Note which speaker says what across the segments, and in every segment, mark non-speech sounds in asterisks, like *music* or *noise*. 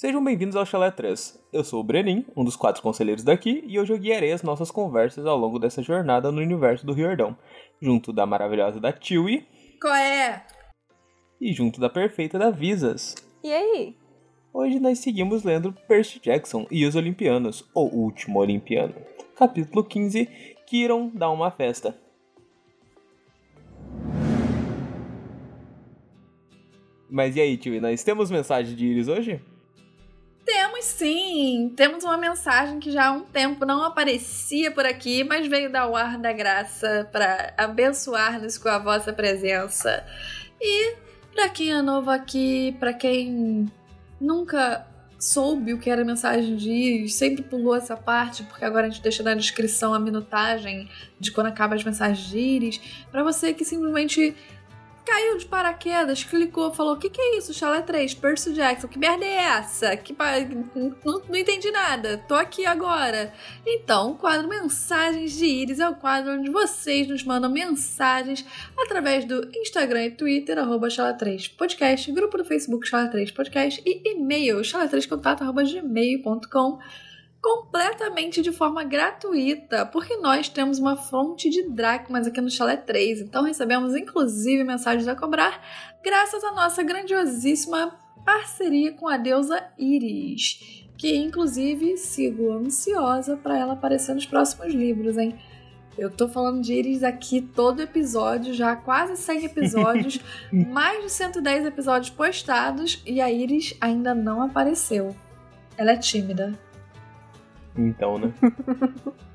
Speaker 1: Sejam bem-vindos ao Chalé 3. Eu sou o Brenin, um dos quatro conselheiros daqui, e hoje eu guiarei as nossas conversas ao longo dessa jornada no universo do Riordão, junto da maravilhosa da Tiwi.
Speaker 2: Qual é?
Speaker 1: E junto da perfeita da Visas.
Speaker 3: E aí?
Speaker 1: Hoje nós seguimos lendo Percy Jackson e os Olimpianos, o último Olimpiano. Capítulo 15, Kiron dá uma festa. Mas e aí, tio, nós temos mensagem de Iris hoje?
Speaker 2: Temos sim! Temos uma mensagem que já há um tempo não aparecia por aqui, mas veio dar o ar da graça para abençoar-nos com a vossa presença. E para quem é novo aqui, para quem nunca soube o que era mensagem de Iris, sempre pulou essa parte, porque agora a gente deixa na descrição a minutagem de quando acaba as mensagens de Iris, para você que simplesmente caiu de paraquedas, clicou, falou: O que, que é isso? Chalé 3, Percy Jackson, que merda é essa? Que pa... não, não entendi nada, tô aqui agora. Então, o quadro Mensagens de Íris é o quadro onde vocês nos mandam mensagens através do Instagram e Twitter, arroba Chala3 Podcast, grupo do Facebook Chala3 Podcast e e-mail chala3contato arroba gmail.com completamente de forma gratuita, porque nós temos uma fonte de dracmas aqui no Chalé 3, então recebemos inclusive mensagens a cobrar, graças à nossa grandiosíssima parceria com a deusa Iris, que inclusive sigo ansiosa para ela aparecer nos próximos livros, hein? Eu tô falando de Iris aqui todo episódio, já quase 100 episódios, *laughs* mais de 110 episódios postados e a Iris ainda não apareceu. Ela é tímida.
Speaker 1: Então, né? *laughs*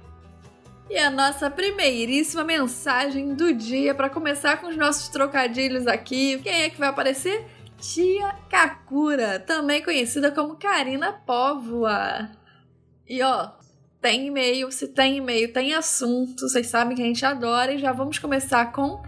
Speaker 2: E a nossa primeiríssima mensagem do dia para começar com os nossos trocadilhos aqui. Quem é que vai aparecer? Tia Kakura, também conhecida como Karina Póvoa. E ó, tem e-mail, se tem e-mail, tem assunto, vocês sabem que a gente adora e já vamos começar com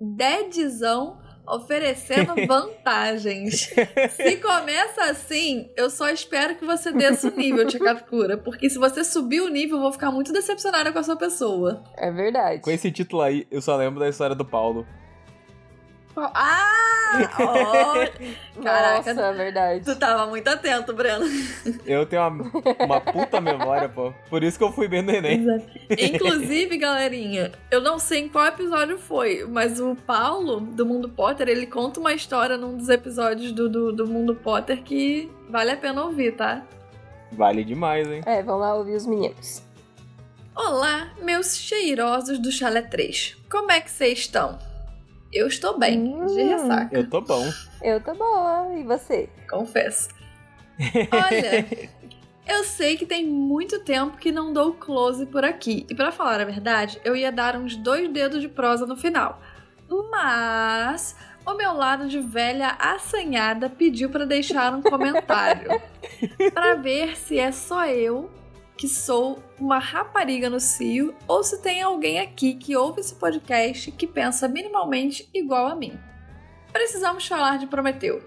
Speaker 2: Dedzão oferecendo *laughs* vantagens. se começa assim, eu só espero que você desça o nível, Tia Kakura, porque se você subir o nível, eu vou ficar muito decepcionada com a sua pessoa.
Speaker 3: É verdade.
Speaker 1: Com esse título aí, eu só lembro da história do Paulo.
Speaker 2: Ah! Oh, caraca,
Speaker 3: Nossa, é verdade.
Speaker 2: tu tava muito atento, Breno.
Speaker 1: Eu tenho uma, uma puta memória, pô. Por isso que eu fui bem no Enem.
Speaker 2: Inclusive, galerinha, eu não sei em qual episódio foi, mas o Paulo, do Mundo Potter, ele conta uma história num dos episódios do, do, do Mundo Potter que vale a pena ouvir, tá?
Speaker 1: Vale demais, hein?
Speaker 3: É, vamos lá ouvir os meninos.
Speaker 2: Olá, meus cheirosos do Chalé 3. Como é que vocês estão? Eu estou bem, de
Speaker 3: Hum.
Speaker 2: ressaca,
Speaker 1: Eu tô bom.
Speaker 3: Eu tô boa, e você?
Speaker 2: confesso. *laughs* Olha, eu sei que tem muito tempo que não dou close por aqui. E pra falar a verdade, eu ia dar uns dois dedos de prosa no final. Mas o meu lado de velha assanhada pediu pra deixar um comentário. *laughs* Pra ver se é só eu que sou uma rapariga no cio ou se tem alguém aqui que ouve esse podcast que pensa minimamente igual a mim. Precisamos falar de Prometeu.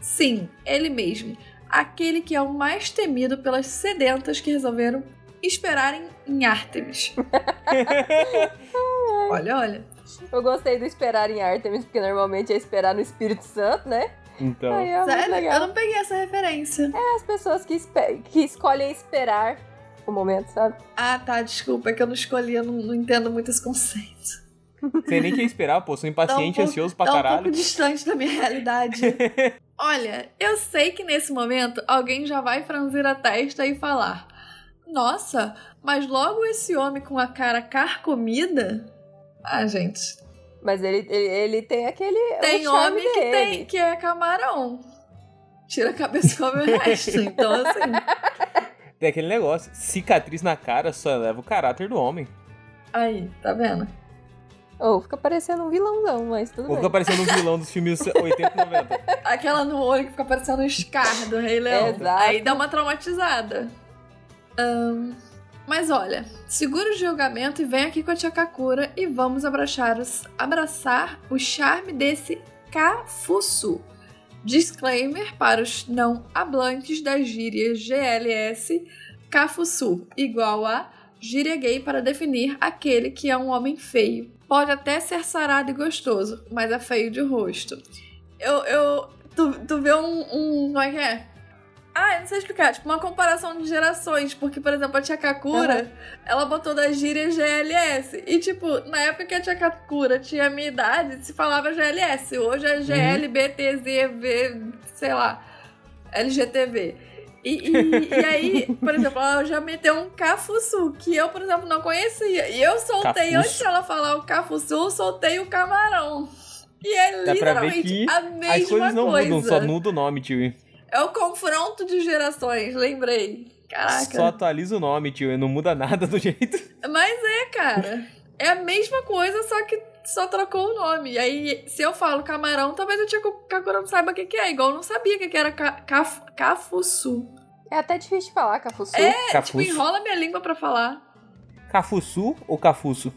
Speaker 2: Sim, ele mesmo. Aquele que é o mais temido pelas sedentas que resolveram esperarem em Artemis. *laughs* olha, olha.
Speaker 3: Eu gostei do esperar em Artemis, porque normalmente é esperar no Espírito Santo, né?
Speaker 1: Então.
Speaker 3: Aí é
Speaker 2: Sério, eu não peguei essa referência.
Speaker 3: É as pessoas que, espe- que escolhem esperar o momento, sabe?
Speaker 2: Ah, tá, desculpa, é que eu não escolhi, eu não, não entendo muito esse conceito.
Speaker 1: Você nem quer esperar, pô. Sou impaciente, *laughs*
Speaker 2: Tá um pouco-
Speaker 1: ansioso pra
Speaker 2: tá um
Speaker 1: caralho.
Speaker 2: pouco distante da minha realidade. *laughs* Olha, eu sei que nesse momento alguém já vai franzir a testa e falar: Nossa, mas logo esse homem com a cara carcomida? Ah, gente.
Speaker 3: Mas ele, ele, ele tem aquele.
Speaker 2: Tem homem que
Speaker 3: dele.
Speaker 2: tem, que é camarão. Tira a cabeça e come o resto. Então, assim. *laughs*
Speaker 1: Tem aquele negócio. Cicatriz na cara só eleva o caráter do homem.
Speaker 2: Aí, tá vendo?
Speaker 3: Ou fica parecendo um vilãozão, mas tudo
Speaker 1: Ou
Speaker 3: bem.
Speaker 1: fica parecendo um vilão dos filmes *laughs* 80 e 90.
Speaker 2: Aquela no olho que fica parecendo o Scar do Rei Leão.
Speaker 3: Exato.
Speaker 2: Aí dá uma traumatizada. Ahn, mas olha, segura o julgamento e vem aqui com a tia Kakura e vamos abraçar, os- abraçar o charme desse Cafuçu. Disclaimer para os não hablantes da gíria GLS Cafuçu, igual a gíria gay para definir aquele que é um homem feio. Pode até ser sarado e gostoso, mas é feio de rosto. Eu. eu tu, tu vê um, um. Como é que é? Ah, eu não sei explicar. Tipo, uma comparação de gerações. Porque, por exemplo, a Tia Kakura, ela botou da gíria GLS. E, tipo, na época que a Tia Kakura tinha a minha idade, se falava GLS. Hoje é GLBTZV, sei lá, LGTV. E, e, e aí, por exemplo, ela já meteu um cafuçu, que eu, por exemplo, não conhecia. E eu soltei,
Speaker 1: Cafuço.
Speaker 2: antes dela falar o cafuçu, eu soltei o camarão. E é
Speaker 1: Dá
Speaker 2: literalmente a
Speaker 1: As
Speaker 2: mesma
Speaker 1: coisas não
Speaker 2: coisa.
Speaker 1: mudam, só muda o nome, tio.
Speaker 2: É o confronto de gerações, lembrei. Caraca.
Speaker 1: Só atualiza o nome, tio. Não muda nada do *laughs* jeito.
Speaker 2: Mas é, cara. É a mesma coisa, só que só trocou o nome. E aí, se eu falo camarão, talvez o Tio Kakura não saiba o que, que é. Igual eu não sabia o que, que era ca caf cafuçu.
Speaker 3: É até difícil de falar, Cafuçu.
Speaker 2: É, tipo, enrola minha língua pra falar.
Speaker 1: Cafuçu ou Cafuço?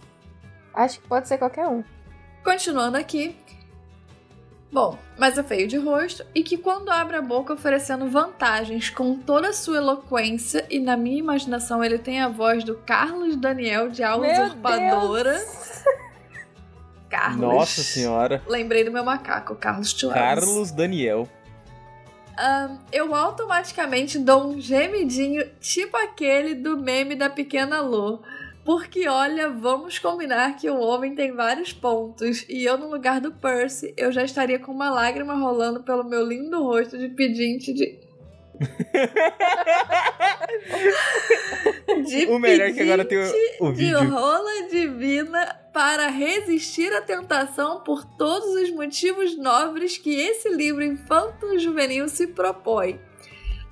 Speaker 3: Acho que pode ser qualquer um.
Speaker 2: Continuando aqui. Bom, mas é feio de rosto e que quando abre a boca oferecendo vantagens com toda a sua eloquência e na minha imaginação ele tem a voz do Carlos Daniel de A
Speaker 3: Meu
Speaker 2: Usurpadora.
Speaker 3: Deus! *laughs*
Speaker 2: Carlos.
Speaker 1: Nossa senhora.
Speaker 2: Lembrei do meu macaco, Carlos Chuaves.
Speaker 1: Carlos Daniel.
Speaker 2: Ahn, eu automaticamente dou um gemidinho, tipo aquele do meme da pequena Lô. Porque, olha, vamos combinar que o homem tem vários pontos. E eu, no lugar do Percy, eu já estaria com uma lágrima rolando pelo meu lindo rosto de pedinte de. *laughs* de
Speaker 1: O melhor é que agora tem o- o
Speaker 2: de
Speaker 1: vídeo.
Speaker 2: rola divina para resistir à tentação por todos os motivos nobres que esse livro infanto-juvenil se propõe.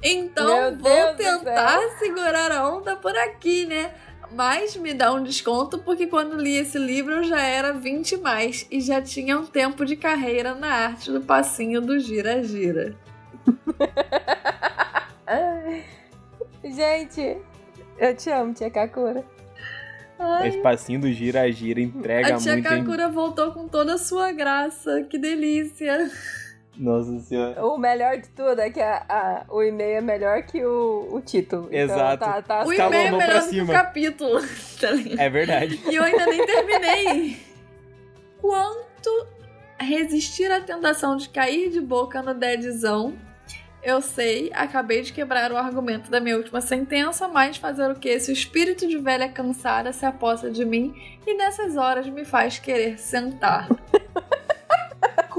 Speaker 2: Então
Speaker 3: Meu
Speaker 2: vou
Speaker 3: Deus
Speaker 2: tentar segurar a onda por aqui, né? Mas me dá um desconto porque quando li esse livro eu já era 20 mais e já tinha um tempo de carreira na arte do passinho do gira-gira. *laughs*
Speaker 3: Gente, eu te amo, tia Kakura.
Speaker 2: Ai,
Speaker 1: Esse passinho do gira-gira entrega
Speaker 2: a tia
Speaker 1: muito, hein?
Speaker 2: Kakura voltou com toda a sua graça. Que delícia.
Speaker 1: Nossa senhora.
Speaker 3: O melhor de tudo é que a- a- o e-mail é melhor que o, o título. Então,
Speaker 1: Exato.
Speaker 3: tá, tá
Speaker 2: O
Speaker 1: Escalonou
Speaker 2: e-mail é melhor do que o capítulo. *laughs* tá?
Speaker 1: É verdade.
Speaker 2: E eu ainda nem terminei. Quanto resistir à tentação de cair de boca no deadzão, eu sei, acabei de quebrar o argumento da minha última sentença, mas fazer o que? Se o espírito de velha cansada se aposta de mim e nessas horas me faz querer sentar.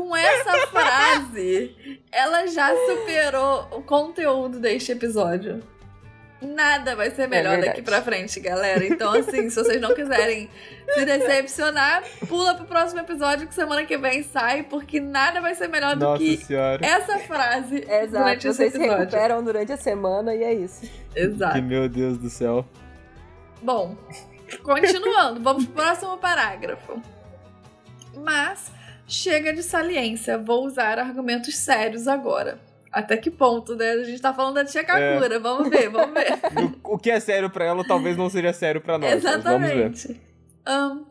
Speaker 2: Com essa frase, ela já superou o conteúdo deste episódio. Nada vai ser melhor
Speaker 3: verdade.
Speaker 2: daqui pra frente, galera. Então, assim, se vocês não quiserem se decepcionar, pula pro próximo episódio que semana que vem sai, porque nada vai ser melhor do
Speaker 1: Nossa
Speaker 2: que
Speaker 1: senhora.
Speaker 2: essa frase
Speaker 3: Exato,
Speaker 2: durante esse
Speaker 3: vocês se recuperam durante a semana e é isso.
Speaker 2: Exato.
Speaker 1: Que meu Deus do céu.
Speaker 2: Bom, continuando, vamos pro próximo parágrafo. Mas chega de saliência, vou usar argumentos sérios agora. Até que ponto, né? A gente tá falando da tia Kakura, vamos ver, vamos ver. *laughs*
Speaker 1: O que é sério pra ela talvez não seja sério pra nós. mas Vamos ver.
Speaker 2: Exatamente. Ahn,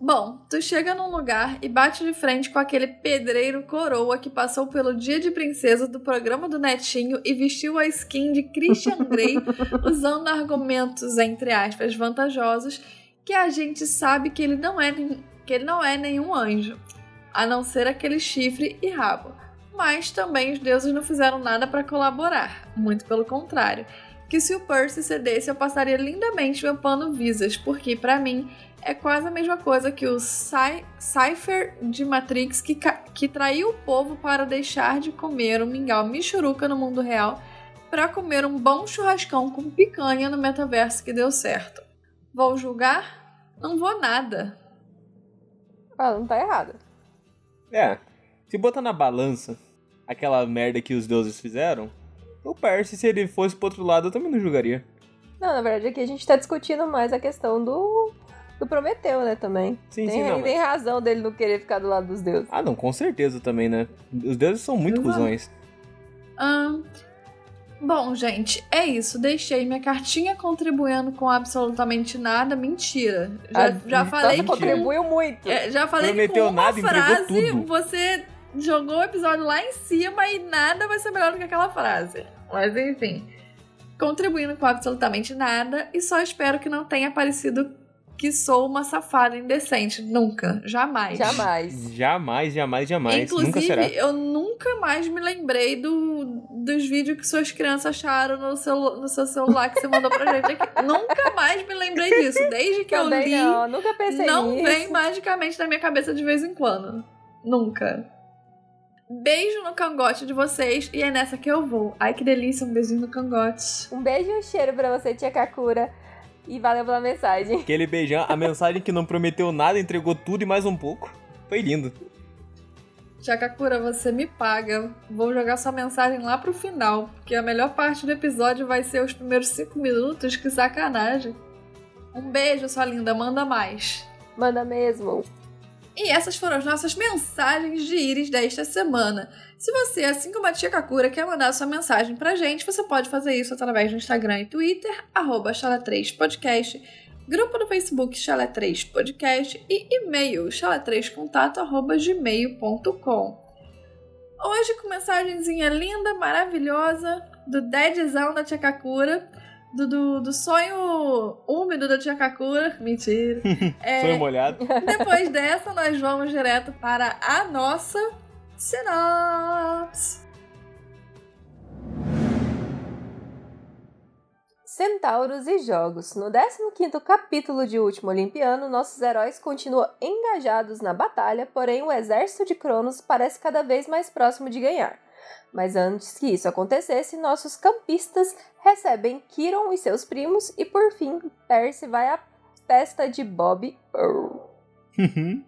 Speaker 2: bom, tu chega num lugar e bate de frente com aquele pedreiro coroa que passou pelo dia de princesa do programa do Netinho e vestiu a skin de Christian Grey, *laughs* usando argumentos, entre aspas, vantajosos, que a gente sabe que ele não é, que ele não é nenhum anjo, a não ser aquele chifre e rabo. Mas também os deuses não fizeram nada para colaborar, muito pelo contrário que se o Percy cedesse eu passaria lindamente meu pano visas, porque pra mim é quase a mesma coisa que o Cy- Cypher de Matrix que, que traiu o povo para deixar de comer um mingau michuruca no mundo real para comer um bom churrascão com picanha no metaverso que deu certo. Vou julgar? Não vou nada.
Speaker 3: Ah, não tá errado.
Speaker 1: É. Se botar na balança aquela merda que os deuses fizeram, o Percy, se ele fosse pro outro lado, eu também não julgaria.
Speaker 3: Não, na verdade aqui a gente tá discutindo mais a questão do, do Prometeu, né, também.
Speaker 1: Sim,
Speaker 3: tem,
Speaker 1: sim, não.
Speaker 3: tem
Speaker 1: mas-
Speaker 3: razão dele não querer ficar do lado dos deuses.
Speaker 1: Ah, não, com certeza também, né? Os deuses são muito
Speaker 2: Exato.
Speaker 1: cuzões.
Speaker 2: Ahn, bom, gente, é isso. Deixei minha cartinha contribuindo com absolutamente nada. Mentira. Já,
Speaker 3: Ah,
Speaker 2: já falei que
Speaker 3: contribuiu muito.
Speaker 2: É, já falei que
Speaker 1: Prometeu
Speaker 2: com uma
Speaker 1: nada,
Speaker 2: frase
Speaker 1: tudo.
Speaker 2: você jogou o episódio lá em cima e nada vai ser melhor do que aquela frase. Mas enfim. Contribuindo com absolutamente nada e só espero que não tenha parecido que sou uma safada indecente. Nunca. Jamais.
Speaker 3: Jamais.
Speaker 1: Jamais, jamais, jamais. Nunca
Speaker 2: Inclusive,
Speaker 1: será.
Speaker 2: eu nunca mais me lembrei do, dos vídeos que suas crianças acharam no seu, no seu celular que você mandou pra gente aqui. *laughs* nunca mais me lembrei disso. Desde que
Speaker 3: Também
Speaker 2: eu li,
Speaker 3: não, nunca pensei
Speaker 2: não
Speaker 3: nisso.
Speaker 2: vem magicamente na minha cabeça de vez em quando. Nunca. Beijo no cangote de vocês e é nessa que eu vou. Ai, que delícia, um beijinho no cangote.
Speaker 3: Um beijo e um cheiro pra você, tia Kakura. E valeu pela mensagem.
Speaker 1: Aquele beijão, a mensagem que não prometeu nada, entregou tudo e mais um pouco. Foi lindo.
Speaker 2: Tia Kakura, você me paga. Vou jogar sua mensagem lá pro final, porque a melhor parte do episódio vai ser os primeiros cinco minutos. Que sacanagem. Um beijo, sua linda. Manda mais.
Speaker 3: Manda mesmo.
Speaker 2: E essas foram as nossas mensagens de íris desta semana. Se você, assim como a tia Kakura, quer mandar sua mensagem pra gente, você pode fazer isso através do Instagram e Twitter, arroba chala3podcast, grupo no Facebook chala3podcast e e-mail chala3contato arroba gmail.com. Hoje com mensagenzinha linda, maravilhosa, do Deadzão da tia Kakura, do, do, do sonho úmido da tia Kakura. *laughs* Mentira. *laughs* É,
Speaker 1: Sonho molhado.
Speaker 2: depois dessa, nós vamos direto para a nossa sinopse.
Speaker 3: Centauros e Jogos. No 15º capítulo de Último Olimpiano, nossos heróis continuam engajados na batalha, porém o exército de Cronos parece cada vez mais próximo de ganhar. Mas antes que isso acontecesse, nossos campistas recebem Kiron e seus primos e por fim Percy vai à festa de Bob Earl.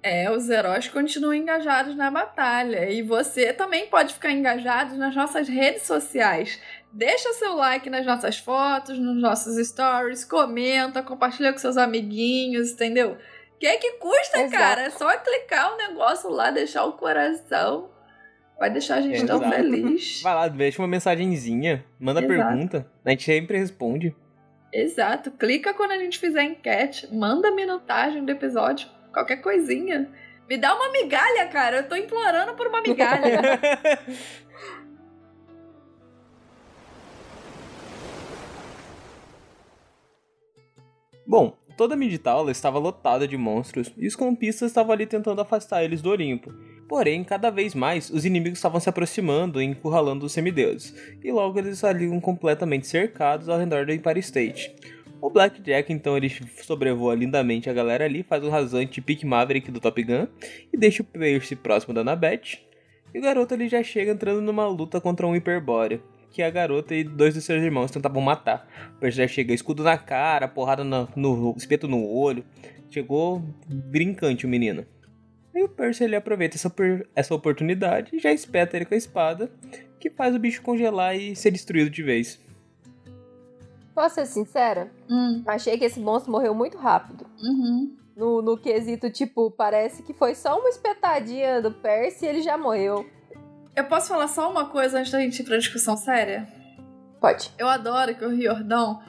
Speaker 2: É, os heróis continuam engajados na batalha. E você também pode ficar engajado nas nossas redes sociais. Deixa seu like nas nossas fotos, nos nossos stories, comenta, compartilha com seus amiguinhos, entendeu? O que é que custa,
Speaker 3: Exato.
Speaker 2: cara? É só clicar o negócio lá, deixar o coração. Vai deixar a gente tão
Speaker 1: Exato.
Speaker 2: feliz.
Speaker 1: Vai lá, deixa uma mensagenzinha, manda
Speaker 2: Exato.
Speaker 1: pergunta. A gente sempre responde.
Speaker 2: Exato. Clica quando a gente fizer enquete. Manda a minutagem do episódio. Qualquer coisinha. Me dá uma migalha, cara. Eu tô implorando por uma migalha. *laughs*
Speaker 1: Bom, toda a Midtaula estava lotada de monstros e os campistas estavam ali tentando afastar eles do Olimpo. Porém, cada vez mais, os inimigos estavam se aproximando e encurralando os semideuses, e logo eles estariam completamente cercados ao redor do Empire State. O Blackjack então ele sobrevoa lindamente a galera ali, faz o rasante Pick Maverick do Top Gun e deixa o Percy próximo da Annabeth. E o garoto ele já chega entrando numa luta contra um Hyperborea, que a garota e dois dos seus irmãos tentavam matar. O Percy já chega escudo na cara, porrada no, no espeto no olho. Chegou brincante o menino. E o Percy ele aproveita essa, essa oportunidade e já espeta ele com a espada, que faz o bicho congelar e ser destruído de vez.
Speaker 3: Posso ser sincera?
Speaker 2: hum,
Speaker 3: Achei que esse monstro morreu muito rápido.
Speaker 2: uhum.
Speaker 3: No, no quesito, tipo, parece que foi só uma espetadinha do Percy e ele já morreu.
Speaker 2: Eu posso falar só uma coisa antes da gente ir pra discussão séria?
Speaker 3: Pode.
Speaker 2: Eu adoro que o Riordão,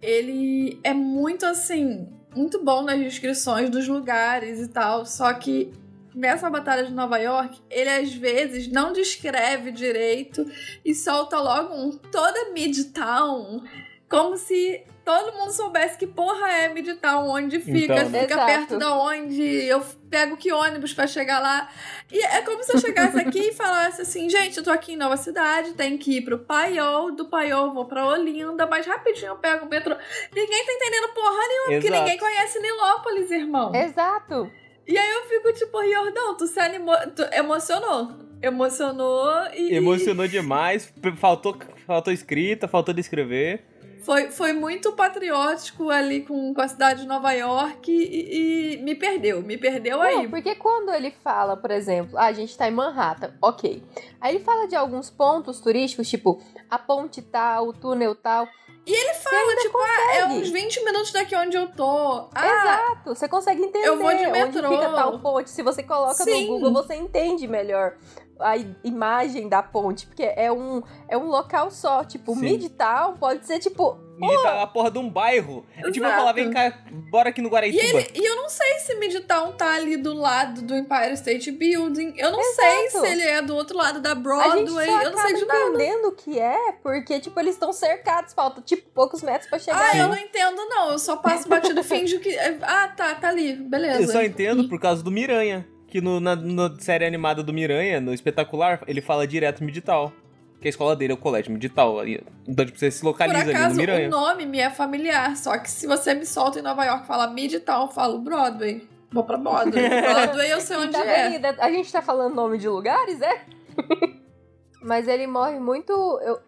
Speaker 2: ele é muito assim, muito bom nas descrições dos lugares e tal, só que nessa batalha de Nova York, ele às vezes não descreve direito e solta logo um toda Midtown, como se todo mundo soubesse que porra é Midtown, onde fica,
Speaker 1: Então.
Speaker 2: fica
Speaker 3: Exato.
Speaker 2: perto da onde, eu pego que ônibus pra chegar lá. E é como se eu chegasse aqui e falasse assim, gente, eu tô aqui em Nova Cidade, tem que ir pro Paiol, do Paiol eu vou pra Olinda, mas rapidinho eu pego o metrô. Ninguém tá entendendo porra nenhuma, porque
Speaker 1: Exato.
Speaker 2: ninguém conhece Nilópolis, irmão.
Speaker 3: Exato.
Speaker 2: E aí eu fico tipo, Riordão, tu se animou, tu emocionou. Emocionou e...
Speaker 1: Emocionou demais, faltou, faltou escrita, faltou descrever.
Speaker 2: Foi, foi muito patriótico ali com, com a cidade de Nova York e, e me perdeu, me perdeu aí.
Speaker 3: Não, porque quando ele fala, por exemplo, ah, a gente tá em Manhattan, ok. Aí ele fala de alguns pontos turísticos, tipo a ponte tal, o túnel tal.
Speaker 2: E ele fala, tipo, ah, é uns 20 minutos daqui onde eu tô. Ah,
Speaker 3: Exato, você consegue entender
Speaker 2: eu vou de
Speaker 3: onde
Speaker 2: metrô.
Speaker 3: fica tal ponte. Se você coloca
Speaker 2: Sim.
Speaker 3: no Google, você entende melhor a imagem da ponte, porque é um, é um local só. Tipo,
Speaker 1: Sim.
Speaker 3: Midtown pode ser tipo.
Speaker 1: Midtown é a porra de um bairro. É tipo eu
Speaker 2: Exato.
Speaker 1: falar, vem cá, bora aqui no
Speaker 2: E,
Speaker 1: Guaraituba.
Speaker 2: ele, e eu não sei se Midtown tá ali do lado do Empire State Building. Eu não sei
Speaker 3: Exato.
Speaker 2: se ele é do outro lado da
Speaker 3: A gente
Speaker 2: Broadway.
Speaker 3: só
Speaker 2: Eu não sei de nada.
Speaker 3: entendendo o que é, porque, tipo, eles estão cercados, falta, tipo, poucos metros pra chegar.
Speaker 2: Ah,
Speaker 1: Sim.
Speaker 2: eu não entendo, não. Eu só passo batido e *laughs* finjo que. Ah, tá, tá ali. Beleza.
Speaker 1: Eu só entendo por causa do Miranha. Que no, na, na série animada do Miranha, no espetacular, ele fala direto Midtown. Que a escola dele é o colégio medital. ali. Então, tipo, você se localiza
Speaker 2: Por
Speaker 1: ali no
Speaker 2: acaso,
Speaker 1: Miranha.
Speaker 2: o nome me é familiar. Só que se você me solta em Nova York e fala Midtown, eu falo Broadway. Vou pra Broadway. *laughs* Broadway eu sei onde
Speaker 3: Tá
Speaker 2: é.
Speaker 3: A gente tá falando nome de lugares, é? *laughs* Mas ele morre muito. Eu,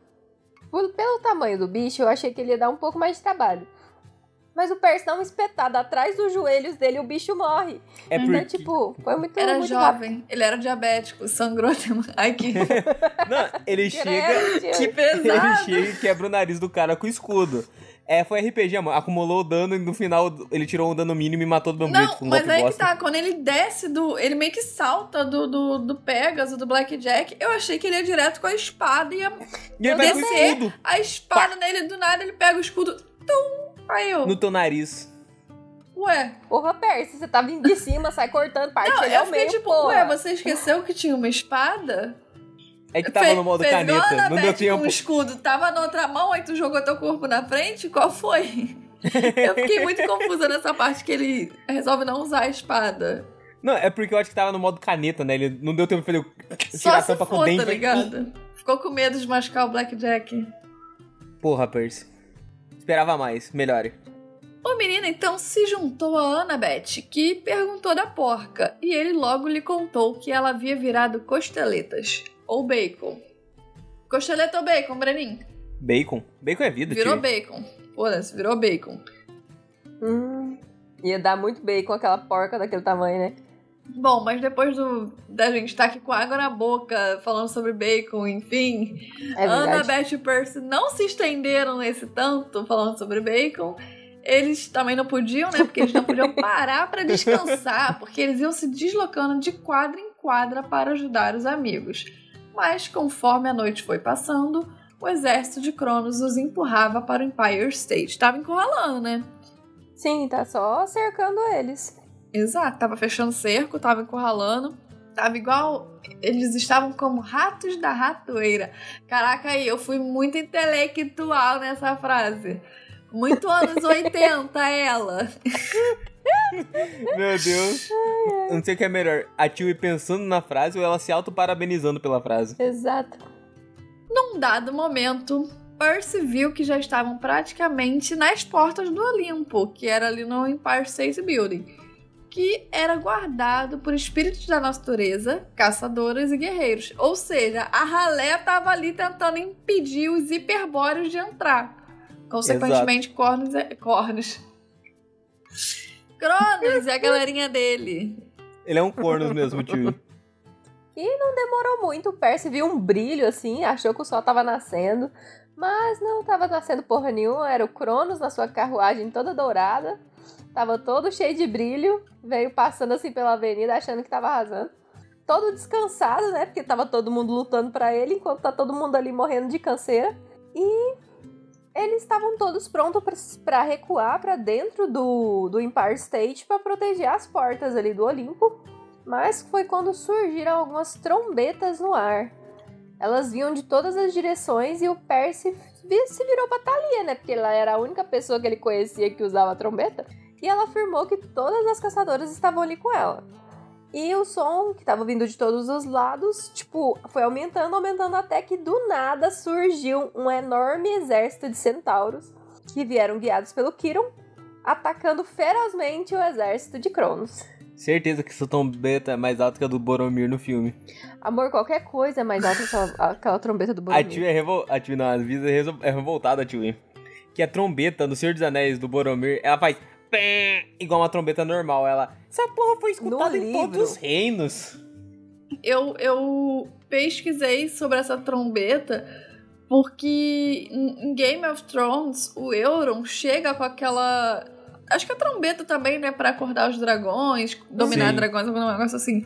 Speaker 3: pelo tamanho do bicho, eu achei que ele ia dar um pouco mais de trabalho. Mas o Percy dá um espetado atrás dos joelhos dele e o bicho morre.
Speaker 1: É
Speaker 3: Então,
Speaker 1: porque.
Speaker 3: tipo, foi muito,
Speaker 2: Era
Speaker 3: muito rápido.
Speaker 2: jovem, ele era diabético, sangrou. demais. Ai, que, *laughs*
Speaker 1: Não, ele chega.
Speaker 2: Que
Speaker 3: gente.
Speaker 1: Ele
Speaker 2: pesado.
Speaker 1: chega e quebra o nariz do cara com o escudo. É, foi RPG, amor. Acumulou o dano e no final ele tirou um dano mínimo e matou do mesmo.
Speaker 2: Não,
Speaker 1: com um
Speaker 2: mas aí que tá, quando ele desce do. Ele meio que salta do, do, do Pegasus, do Blackjack. Eu achei que ele ia direto com a espada e a,
Speaker 1: E ele vai com o
Speaker 2: descer.
Speaker 1: escudo
Speaker 2: a espada nele do nada, ele pega o escudo. Tum! Aí eu.
Speaker 1: no teu nariz.
Speaker 2: Ué.
Speaker 3: Porra, Percy, você tá vindo de cima, sai cortando parte
Speaker 2: Não,
Speaker 3: ele
Speaker 2: eu
Speaker 3: ao
Speaker 2: fiquei
Speaker 3: meio,
Speaker 2: tipo,
Speaker 3: porra.
Speaker 2: ué, você esqueceu que tinha uma espada?
Speaker 1: É que tava
Speaker 2: Fe-
Speaker 1: no modo caneta. Não deu tempo.
Speaker 2: o escudo. Tava na outra mão, aí tu jogou teu corpo na frente? Qual foi? *laughs* eu fiquei muito confusa nessa parte que ele resolve não usar a espada.
Speaker 1: Não, é porque eu acho que tava no modo caneta, né? Ele não deu tempo pra ele tirar a tampa com o
Speaker 2: for,
Speaker 1: dente.
Speaker 2: tá ligado? Ficou com medo de machucar o Blackjack.
Speaker 1: Porra, Percy. Esperava mais. Melhore.
Speaker 2: O menino então se juntou a Annabeth, que perguntou da porca, e ele logo lhe contou que ela havia virado costeletas, ou bacon. Costeleta ou bacon, Brenin?
Speaker 1: Bacon. Bacon é vida,
Speaker 2: Virou
Speaker 1: tio.
Speaker 2: bacon. Foda-se, virou bacon.
Speaker 3: Hum, ia dar muito bem com aquela porca daquele tamanho, né?
Speaker 2: Bom, mas depois do, da gente estar aqui com água na boca, falando sobre bacon, enfim,
Speaker 3: É verdade.
Speaker 2: Annabeth e Percy não se estenderam nesse tanto falando sobre bacon. Eles também não podiam, né? Porque eles não podiam *laughs* parar pra descansar, porque eles iam se deslocando de quadra em quadra para ajudar os amigos. Mas conforme a noite foi passando, o exército de Cronos os empurrava para o Empire State. Tava encurralando, né?
Speaker 3: Sim, tá só cercando eles.
Speaker 2: Exato, tava fechando cerco, tava encurralando. Tava igual. Eles estavam como ratos da ratoeira. Caraca, aí, eu fui muito intelectual nessa frase. Muito anos 80, *laughs* ela.
Speaker 1: Meu Deus. Eu não sei o que é melhor. A Tio pensando na frase ou ela se auto-parabenizando pela frase.
Speaker 3: Exato.
Speaker 2: Num dado momento, Percy viu que já estavam praticamente nas portas do Olimpo, que era ali no Empire State Building, que era guardado por espíritos da natureza, caçadoras e guerreiros. Ou seja, a ralé tava ali tentando impedir os hiperbóreos de entrar. Consequentemente, Cornos é... Cornos. Cronos e a galerinha dele.
Speaker 1: Ele é um corno mesmo, tio.
Speaker 3: Demorou muito, o Percy viu um brilho assim, achou que o sol tava nascendo. Mas não tava nascendo porra nenhuma, era o Cronos na sua carruagem toda dourada. Tava todo cheio de brilho, veio passando assim pela avenida achando que tava arrasando. Todo descansado, né? Porque tava todo mundo lutando pra ele, enquanto tá todo mundo ali morrendo de canseira. E eles estavam todos prontos pra recuar pra dentro do, do Empire State pra proteger as portas ali do Olimpo. Mas foi quando surgiram algumas trombetas no ar. Elas vinham de todas as direções e o Percy se virou pra Thalia, né? Porque ela era a única pessoa que ele conhecia que usava trombeta. E ela afirmou que todas as caçadoras estavam ali com ela. E o som que estava vindo de todos os lados, tipo, foi aumentando, aumentando até que do nada surgiu um enorme exército de centauros que vieram guiados pelo Kiron, atacando ferozmente o exército de Cronos.
Speaker 1: Certeza que essa trombeta é mais alta que a do Boromir no filme.
Speaker 3: Amor, qualquer coisa é mais alta que aquela, trombeta do
Speaker 1: A
Speaker 3: Boromir.
Speaker 1: tio é revoltada. A tio não, a é é revoltada, tio. Que a trombeta no Senhor dos Anéis do Boromir, ela faz. Pé, Igual uma trombeta normal. Ela. Essa porra foi escutada
Speaker 3: No
Speaker 1: em
Speaker 3: livro.
Speaker 1: todos os reinos.
Speaker 2: eu, eu pesquisei sobre essa trombeta porque em Game of Thrones o Euron chega com aquela. Acho que a trombeta também, né? Pra acordar os dragões, dominar
Speaker 1: Sim.
Speaker 2: dragões, algum negócio assim.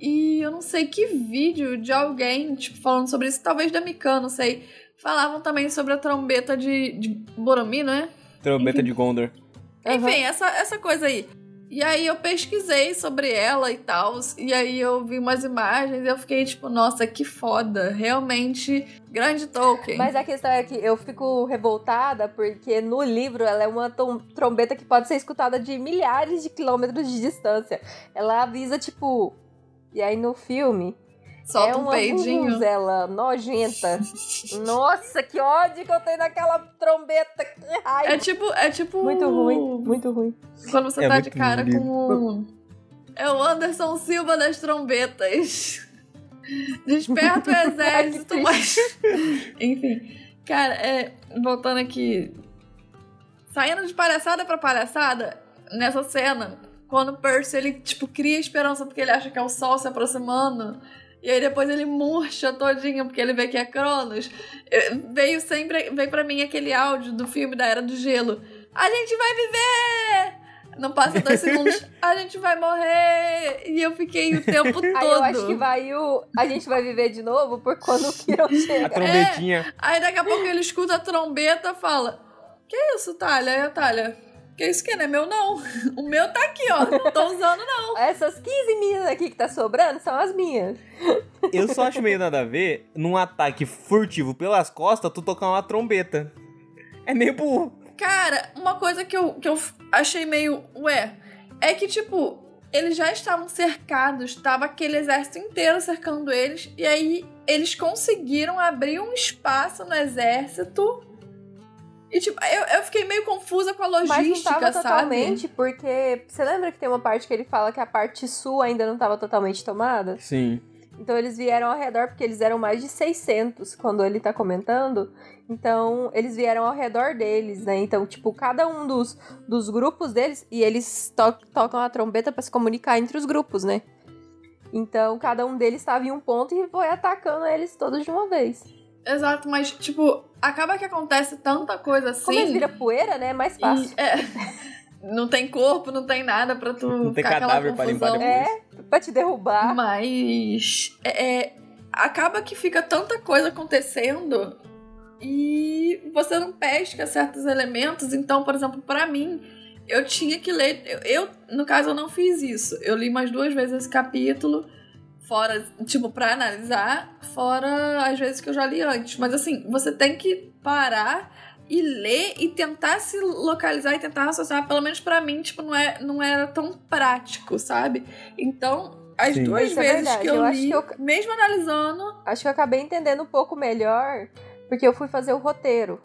Speaker 2: E eu não sei que vídeo de alguém, tipo, falando sobre isso, talvez da Mikan, não sei. Falavam também sobre a trombeta de, de Boromir, né?
Speaker 1: Trombeta
Speaker 2: Enfim.
Speaker 1: de Gondor.
Speaker 2: Enfim, essa, essa coisa aí. E aí eu pesquisei sobre ela e tal, e aí eu vi umas imagens e eu fiquei tipo, nossa, que foda. Realmente, grande Tolkien.
Speaker 3: Mas a questão é que eu fico revoltada porque no livro ela é uma trombeta que pode ser escutada de milhares de quilômetros de distância. Ela avisa, tipo. E aí no filme,
Speaker 2: Solta
Speaker 3: é
Speaker 2: um
Speaker 3: uma
Speaker 2: peidinho.
Speaker 3: ela nojenta. Nossa, que ódio que eu tenho daquela trombeta. Que raiva.
Speaker 2: É tipo, é tipo.
Speaker 3: Muito ruim, muito ruim.
Speaker 2: Quando você
Speaker 1: É
Speaker 2: tá de cara
Speaker 1: lindo.
Speaker 2: com o. É o Anderson Silva das trombetas. Desperta o *laughs* exército, mas. *laughs* Enfim. Cara, é, voltando aqui. Saindo de palhaçada pra palhaçada, nessa cena, quando o Percy ele, tipo, cria esperança porque ele acha que é o sol se aproximando. E aí depois ele murcha todinho porque ele vê que é Cronos. Veio sempre, veio pra mim aquele áudio do filme da Era do Gelo. A gente vai viver! Não passa dois *laughs* segundos. A gente vai morrer! E eu fiquei o tempo todo. *laughs*
Speaker 3: Aí eu acho que vai o. A gente vai viver de novo por quando o *laughs* Kiron
Speaker 1: A
Speaker 3: chega.
Speaker 1: trombetinha.
Speaker 2: Aí daqui a pouco ele escuta a trombeta e fala: Que isso, Thalia? Aí a Thalia. Que isso que não é meu, não. *laughs* O meu tá aqui, ó. Não tô usando, não. *laughs*
Speaker 3: Essas 15 minas aqui que tá sobrando são as minhas. *laughs*
Speaker 1: Eu só acho meio nada a ver num ataque furtivo pelas costas tu tocar uma trombeta. É meio burro.
Speaker 2: Cara, uma coisa que eu, que eu achei meio. Ué. É que, tipo, eles já estavam cercados, tava aquele exército inteiro cercando eles, e aí eles conseguiram abrir um espaço no exército. E, tipo, eu, eu fiquei meio confusa com a
Speaker 3: Mas não
Speaker 2: logística,
Speaker 3: tava
Speaker 2: sabe?
Speaker 3: totalmente, porque. Você lembra que tem uma parte que ele fala que a parte sul ainda não tava totalmente tomada?
Speaker 1: Sim.
Speaker 3: Então eles vieram ao redor, porque eles eram mais de 600 quando ele tá comentando. Então eles vieram ao redor deles, né? Então, tipo, cada um dos, dos grupos deles. E eles to tocam a trombeta pra se comunicar entre os grupos, né? Então cada um deles estava em um ponto e foi atacando eles todos de uma vez.
Speaker 2: Exato, mas, tipo, acaba que acontece tanta coisa assim.
Speaker 3: Como eles viram poeira, né? É mais fácil.
Speaker 2: E, é, *laughs* não tem corpo, não tem nada pra tu
Speaker 1: Não tem cadáver pra limpar depois.
Speaker 3: É, pra te derrubar.
Speaker 2: Mas é, é, acaba que fica tanta coisa acontecendo e você não pesca certos elementos. Então, por exemplo, pra mim, eu tinha que ler. Eu, eu, no caso, eu não fiz isso. Eu li mais duas vezes esse capítulo. Fora, tipo, pra analisar, fora as vezes que eu já li antes. Mas assim, você tem que parar e ler e tentar se localizar e tentar raciocinar. Pelo menos pra mim, tipo, não, é, não era tão prático, sabe? Então, as
Speaker 1: Sim.
Speaker 2: duas
Speaker 3: Isso é
Speaker 2: vezes
Speaker 3: verdade,
Speaker 2: que eu,
Speaker 3: eu acho
Speaker 2: li,
Speaker 3: que eu-
Speaker 2: mesmo analisando.
Speaker 3: Acho que eu acabei entendendo um pouco melhor, porque eu fui fazer o roteiro.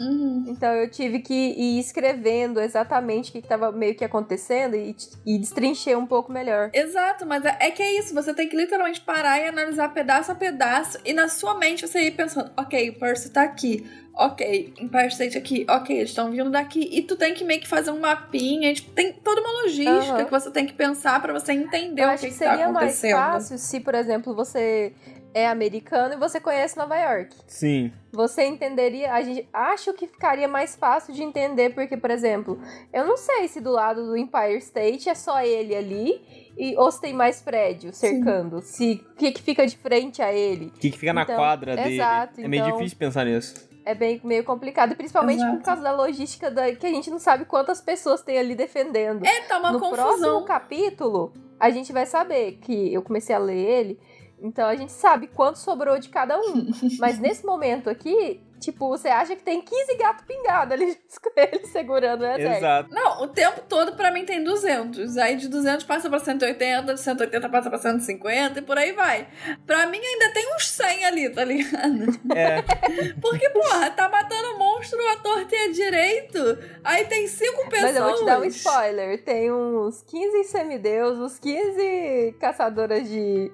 Speaker 2: Uhum,
Speaker 3: Então eu tive que ir escrevendo exatamente o que estava meio que acontecendo e, e destrinchei um pouco melhor.
Speaker 2: Exato, mas é, é que é isso, você tem que literalmente parar e analisar pedaço a pedaço, e na sua mente você ir pensando, ok, o Percy tá aqui, ok, Empire State aqui, ok, eles estão vindo daqui, e tu tem que meio que fazer um mapinha, tipo, tem toda uma logística
Speaker 3: Aham.
Speaker 2: que você tem que pensar pra você entender
Speaker 3: Eu
Speaker 2: o que,
Speaker 3: que
Speaker 2: que tá
Speaker 3: seria mais
Speaker 2: acontecendo.
Speaker 3: fácil se, por exemplo, você é americano e você conhece Nova York.
Speaker 1: Sim.
Speaker 3: Você entenderia, a gente acho que ficaria mais fácil de entender, porque, por exemplo, eu não sei se do lado do Empire State é só ele ali, e, ou se tem mais prédio cercando, se o que, que fica de frente a ele.
Speaker 1: O que, que fica na
Speaker 3: Então,
Speaker 1: quadra dele.
Speaker 3: exato,
Speaker 1: é meio
Speaker 3: então-
Speaker 1: difícil pensar nisso.
Speaker 3: É bem meio complicado, principalmente
Speaker 2: Exato.
Speaker 3: por causa da logística da, que a gente não sabe quantas pessoas tem ali defendendo.
Speaker 2: É, tá uma
Speaker 3: no
Speaker 2: confusão.
Speaker 3: próximo capítulo, a gente vai saber que eu comecei a ler ele, então a gente sabe quanto sobrou de cada um. *laughs* Mas nesse momento aqui, tipo, você acha que tem 15 gatos pingados ali com ele segurando o exército.
Speaker 1: Exato.
Speaker 2: Não, o tempo todo pra mim tem 200. Aí de 200 passa pra 180, de 180 passa pra 150 e por aí vai. Pra mim ainda tem uns 100 ali, tá ligado?
Speaker 1: É. *laughs*
Speaker 2: Porque, porra, tá matando monstro à torta e à direito. Aí tem cinco pessoas.
Speaker 3: Mas eu vou te dar um spoiler. Tem uns 15 semideus, uns 15 caçadoras de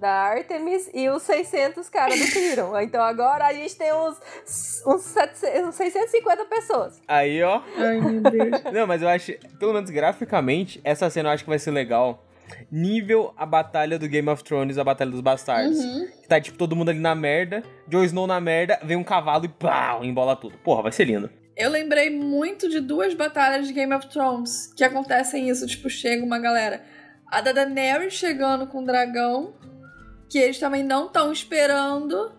Speaker 3: da Artemis e os 600 caras do Kiron. Então agora a gente tem uns, uns, 700, uns 650 pessoas.
Speaker 1: Aí, ó.
Speaker 2: Ai, meu Deus. *laughs*
Speaker 1: Não, mas eu acho, pelo menos graficamente, essa cena eu acho que vai ser legal. Nível a batalha do Game of Thrones, a batalha dos bastardos.
Speaker 2: Uhum.
Speaker 1: Que tá, tipo, todo mundo ali na merda, Jon Snow na merda, vem um cavalo e pau, embola tudo. Porra, vai ser lindo.
Speaker 2: Eu lembrei muito de duas batalhas de Game of Thrones que acontecem isso, tipo, chega uma galera. A da Daenerys chegando com o dragão, que eles também não estão esperando.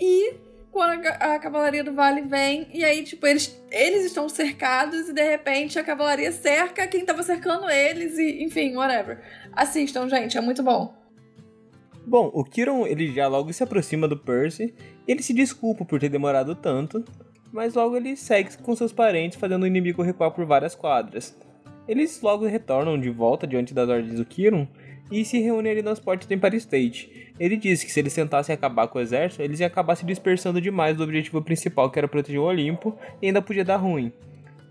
Speaker 2: E quando a, a cavalaria do Vale vem, e aí, tipo, eles, eles estão cercados e de repente a cavalaria cerca quem tava cercando eles, e enfim, whatever. Assistam, gente, é muito bom.
Speaker 1: Bom, o Kiron, ele já logo se aproxima do Percy, ele se desculpa por ter demorado tanto, mas logo ele segue com seus parentes, fazendo o inimigo recuar por várias quadras. Eles logo retornam de volta diante das ordens do Kiron, e se reúnem ali nas portas do Empire State. Ele disse que se eles tentassem acabar com o exército, eles iam acabar se dispersando demais do objetivo principal, que era proteger o Olimpo, e ainda podia dar ruim.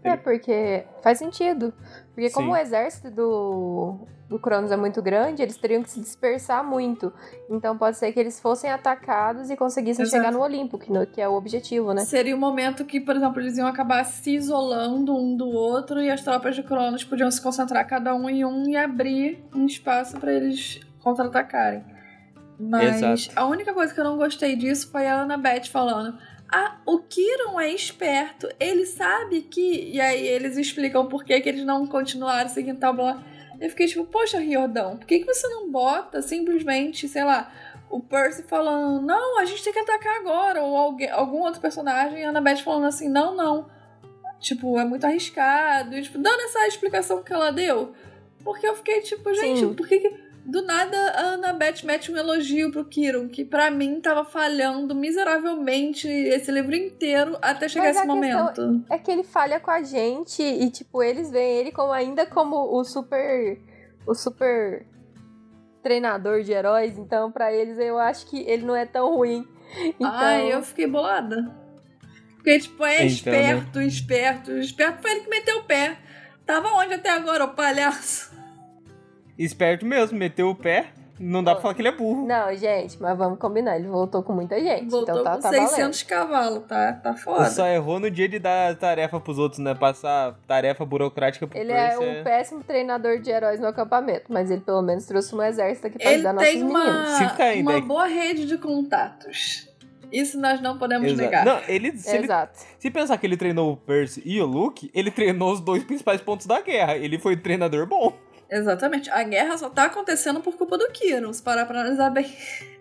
Speaker 3: É, porque faz sentido. Porque como
Speaker 1: Sim.
Speaker 3: o exército do, do Cronos é muito grande, eles teriam que se dispersar muito. Então pode ser que eles fossem atacados e conseguissem
Speaker 2: Exato.
Speaker 3: chegar no Olimpo, que, no- que é o objetivo, né?
Speaker 2: Seria o momento que, por exemplo, eles iam acabar se isolando um do outro e as tropas de Cronos podiam se concentrar cada um em um e abrir um espaço pra eles contra-atacarem. Mas
Speaker 1: Exato.
Speaker 2: a única coisa que eu não gostei disso foi a Annabeth falando. Ah, o Kiron é esperto, ele sabe que. E aí eles explicam por que, que eles não continuaram seguindo tal blá. Eu fiquei tipo, poxa, Riordão, por que, que você não bota simplesmente, sei lá, o Percy falando, não, a gente tem que atacar agora, ou alguém, algum outro personagem, e a Annabeth falando assim, não, não. Tipo, é muito arriscado, e, tipo, dando essa explicação que ela deu. Porque eu fiquei tipo, gente,
Speaker 3: Sim.
Speaker 2: por que, que do nada a Annabeth mete um elogio pro Kiron, que pra mim tava falhando miseravelmente esse livro inteiro até chegar
Speaker 3: Mas
Speaker 2: esse momento.
Speaker 3: É que ele falha com a gente e, tipo, eles veem ele como ainda como o super. o super treinador de heróis. Então, pra eles, eu acho que ele não é tão ruim. Então,
Speaker 2: Ai, eu fiquei bolada. Porque, tipo, é
Speaker 1: Então, né?
Speaker 2: esperto, esperto, esperto. Foi ele que meteu o pé. Tava onde até agora, o palhaço?
Speaker 1: Esperto mesmo, meteu o pé. Não dá pra falar que ele é burro.
Speaker 3: Não, gente, mas vamos combinar. Ele voltou com muita gente.
Speaker 2: Voltou
Speaker 3: então tá,
Speaker 2: com
Speaker 3: tá
Speaker 2: 600 cavalos, tá? Tá foda.
Speaker 1: Só errou no dia de dar tarefa pros outros, né? Passar tarefa burocrática pro
Speaker 3: Ele é um péssimo treinador de heróis no acampamento, mas ele pelo menos trouxe um exército aqui pra
Speaker 2: Ele
Speaker 3: ajudar nossos
Speaker 2: tem
Speaker 3: meninos.
Speaker 2: uma,
Speaker 1: Se ficar ainda
Speaker 2: uma boa rede de contatos. Isso nós não podemos
Speaker 1: Exato.
Speaker 2: negar.
Speaker 1: Não, ele se, ele
Speaker 3: Exato.
Speaker 1: se pensar que ele treinou o Percy e o Luke, ele treinou os dois principais pontos da guerra. Ele foi treinador bom.
Speaker 2: Exatamente. A guerra só tá acontecendo por culpa do Kiron, se parar pra analisar bem. *laughs*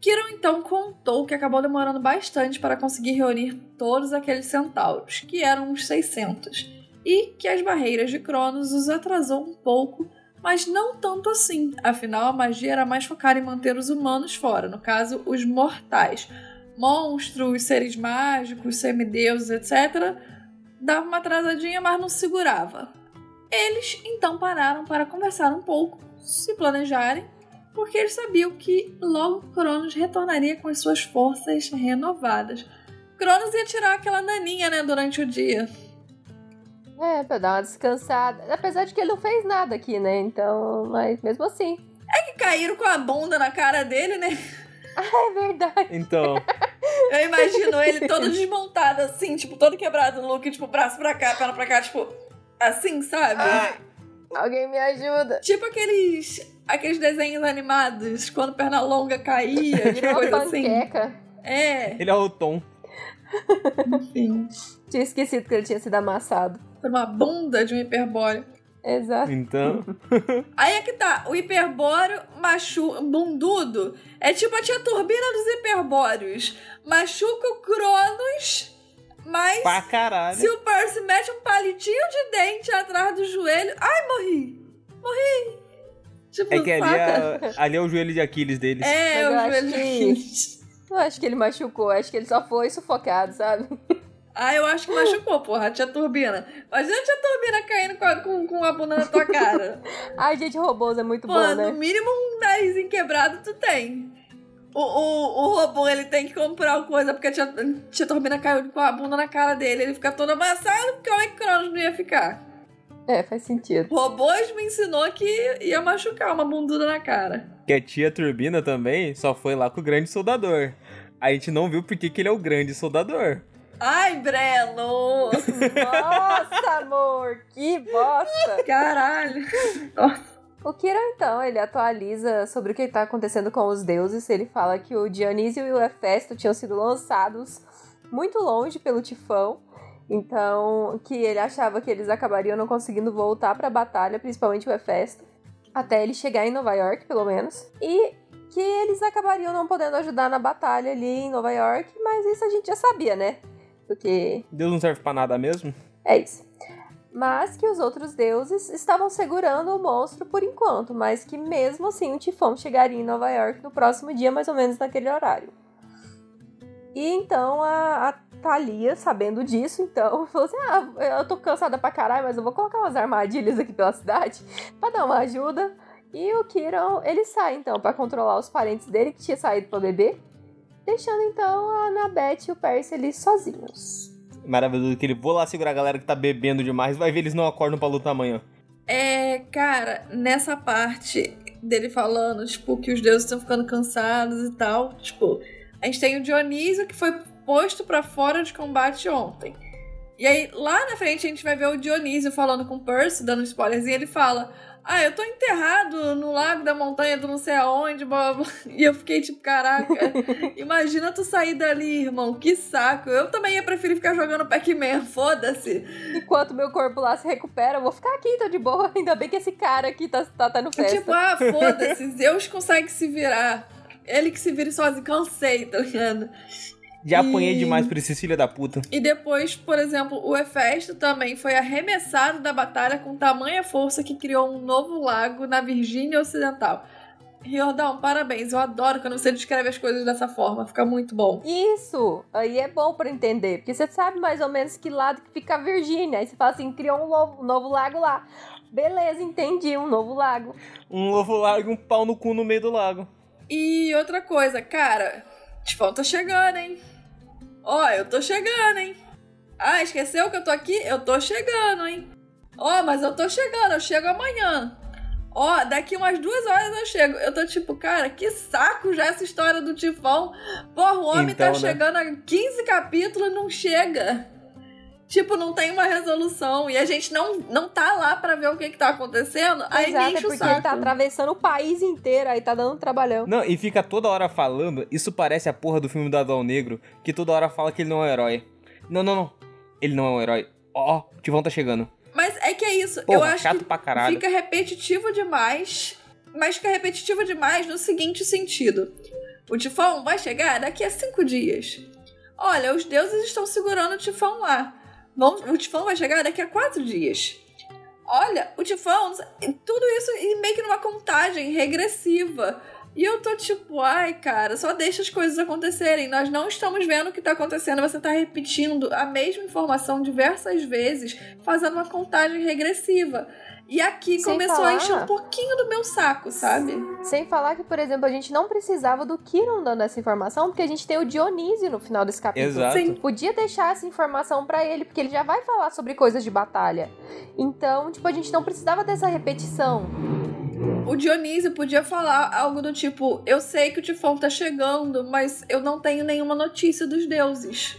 Speaker 2: Kiron então contou que acabou demorando bastante para conseguir reunir todos aqueles centauros, que eram uns 600, e que as barreiras de Cronos os atrasou um pouco, mas não tanto assim. Afinal, a magia era mais focada em manter os humanos fora, no caso, os mortais. Monstros, seres mágicos, semideuses, etc. Dava uma atrasadinha, mas não segurava. Eles então pararam para conversar um pouco, se planejarem, porque eles sabiam que logo Cronos retornaria com as suas forças renovadas. Cronos ia tirar aquela naninha, né, durante o dia.
Speaker 3: É, pra dar uma descansada. Apesar de que ele não fez nada aqui, né? Então, mas mesmo assim.
Speaker 2: Que caíram com a bunda na cara dele, né? *laughs*
Speaker 3: É verdade.
Speaker 1: Então,
Speaker 2: Eu imagino ele todo desmontado, assim, tipo, todo quebrado no look, tipo, braço pra cá, perna pra cá, tipo, assim, sabe?
Speaker 3: Alguém me ajuda.
Speaker 2: Tipo aqueles, aqueles desenhos animados, quando perna longa caía, *laughs*
Speaker 3: Virou uma
Speaker 2: coisa assim. É,
Speaker 1: ele é o Tom.
Speaker 2: enfim.
Speaker 3: Tinha esquecido que ele tinha sido amassado.
Speaker 2: Por uma bunda de um hiperbóreo.
Speaker 3: Exato.
Speaker 1: Então, *laughs*
Speaker 2: Aí é que tá, o hiperbóreo machu bundudo é tipo a tia turbina dos hiperbóreos. Machuca o Cronos, mas
Speaker 1: pra caralho.
Speaker 2: se o Percy mete um palitinho de dente atrás do joelho. Ai, morri! Morri! Tipo,
Speaker 1: É que ali é, ali é o joelho de Aquiles deles.
Speaker 2: É,
Speaker 3: Mas eu
Speaker 2: o joelho de Aquiles.
Speaker 3: Não acho que ele machucou, acho que ele só foi sufocado, sabe?
Speaker 2: Ah, eu acho que machucou, porra, a tia turbina. Imagina a tia turbina caindo com a, com, com a bunda na tua cara. *laughs*
Speaker 3: Ai, gente, robôs é muito
Speaker 2: Pô,
Speaker 3: bom,
Speaker 2: no
Speaker 3: né?
Speaker 2: mínimo um narizinho quebrado tu tem. O, o, o robô, ele tem que comprar uma coisa porque a tia, tia Turbina caiu com a bunda na cara dele. Ele fica todo amassado, como é que Cronos não ia ficar?
Speaker 3: É, faz sentido.
Speaker 2: Robôs me ensinou que ia machucar uma bunduda na cara.
Speaker 1: Que a tia Turbina também só foi lá com o grande soldador. A gente não viu porque que ele é o grande soldador.
Speaker 2: Ai, Breno! *laughs*
Speaker 3: Nossa, amor, que bosta!
Speaker 2: Caralho!
Speaker 3: O Kira, então, ele atualiza sobre o que está acontecendo com os deuses. Ele fala que o Dionísio e o Hefesto tinham sido lançados muito longe pelo tifão. Então, que ele achava que eles acabariam não conseguindo voltar para a batalha, principalmente o Hefesto, até ele chegar em Nova York, pelo menos. E que eles acabariam não podendo ajudar na batalha ali em Nova York, mas isso a gente já sabia, né? Porque
Speaker 1: Deus não serve pra nada mesmo?
Speaker 3: é isso. Mas que os outros deuses estavam segurando o monstro por enquanto, mas que mesmo assim o tifão chegaria em Nova York no próximo dia, mais ou menos naquele horário. E então a, a Thalia, sabendo disso, então, *laughs* falou assim: Ah, eu tô cansada pra caralho, mas eu vou colocar umas armadilhas aqui pela cidade pra dar uma ajuda. E o Kiron, ele sai então para controlar os parentes dele que tinha saído para beber, deixando então a Annabeth e o Percy ali sozinhos.
Speaker 1: Maravilhoso que ele vou lá segurar a galera que tá bebendo demais, vai ver eles não acordam pra lutar amanhã.
Speaker 2: É, cara, nessa parte dele falando, tipo, que os deuses estão ficando cansados e tal, tipo, a gente tem o Dionísio que foi posto para fora de combate ontem. E aí, lá na frente, a gente vai ver o Dionísio falando com o Percy, dando spoilers, e ele fala: Ah, eu tô enterrado no lago da montanha do não sei aonde, blá, blá. E eu fiquei tipo, caraca, imagina tu sair dali, irmão, que saco. Eu também ia preferir ficar jogando Pac-Man, foda-se.
Speaker 3: Enquanto meu corpo lá se recupera, eu vou ficar aqui, tô de boa. *laughs* Ainda bem que esse cara aqui tá, tá, tá no festa.
Speaker 2: Tipo, ah, foda-se, Zeus consegue se virar. Ele que se vire sozinho, cansei, tá ligado?
Speaker 1: Já apanhei demais por esses filha da puta.
Speaker 2: E depois, por exemplo, o Hefesto também foi arremessado da batalha com tamanha força que criou um novo lago na Virgínia Ocidental. Riordão, parabéns. Eu adoro quando você descreve as coisas dessa forma. Fica muito bom.
Speaker 3: Isso! Aí é bom pra entender. Porque você sabe mais ou menos que lado que fica a Virgínia. Aí você fala assim, criou um novo, um novo lago lá. Beleza, entendi. Um novo lago.
Speaker 1: Um novo lago e um pau no cu no meio do lago.
Speaker 2: E outra coisa, cara. Tifão tá chegando, hein? Ó, eu tô chegando, hein? Ah, esqueceu que eu tô aqui? Eu tô chegando, hein? Ó, mas eu tô chegando, eu chego amanhã. Ó, daqui umas duas horas eu chego. Eu tô tipo, cara, que saco já essa história do tifão. Porra, o homem tá
Speaker 1: Então, né?
Speaker 2: chegando a 15 capítulos e não chega. Tipo, não tem uma resolução. E a gente não, não tá lá pra ver o que que tá acontecendo. Aí
Speaker 3: Exato, é
Speaker 2: enche o
Speaker 3: porque
Speaker 2: saco.
Speaker 3: ele tá atravessando o país inteiro, aí tá dando um trabalhão.
Speaker 1: Não, e fica toda hora falando. Isso parece a porra do filme do Adão Negro, que toda hora fala que ele não é um herói. Não, não, não. Ele não é um herói. Ó, o Tivão tá chegando.
Speaker 2: Mas é que é isso.
Speaker 1: Porra,
Speaker 2: eu acho
Speaker 1: chato
Speaker 2: que
Speaker 1: pra caralho.
Speaker 2: fica repetitivo demais. Mas fica repetitivo demais no seguinte sentido: o tifão vai chegar daqui a cinco dias. Olha, os deuses estão segurando o tifão lá. Vamos- o tifão vai chegar daqui a quatro dias. Olha, o tifão. Tudo isso meio que numa contagem regressiva. E eu tô tipo, ai, cara, só deixa as coisas acontecerem. Nós não estamos vendo o que tá acontecendo. Você tá repetindo a mesma informação diversas vezes, fazendo uma contagem regressiva. E aqui
Speaker 3: Sem
Speaker 2: começou
Speaker 3: falar-
Speaker 2: a encher um pouquinho do meu saco, sabe?
Speaker 3: Sem falar que, por exemplo, a gente não precisava do Kiron dando essa informação, porque a gente tem o Dionísio no final desse capítulo.
Speaker 1: Exato.
Speaker 2: Sim.
Speaker 3: Podia deixar essa informação pra ele, porque ele já vai falar sobre coisas de batalha. Então, tipo, a gente não precisava dessa repetição.
Speaker 2: O Dionísio podia falar algo do tipo: Eu sei que o tifão tá chegando, mas eu não tenho nenhuma notícia dos deuses.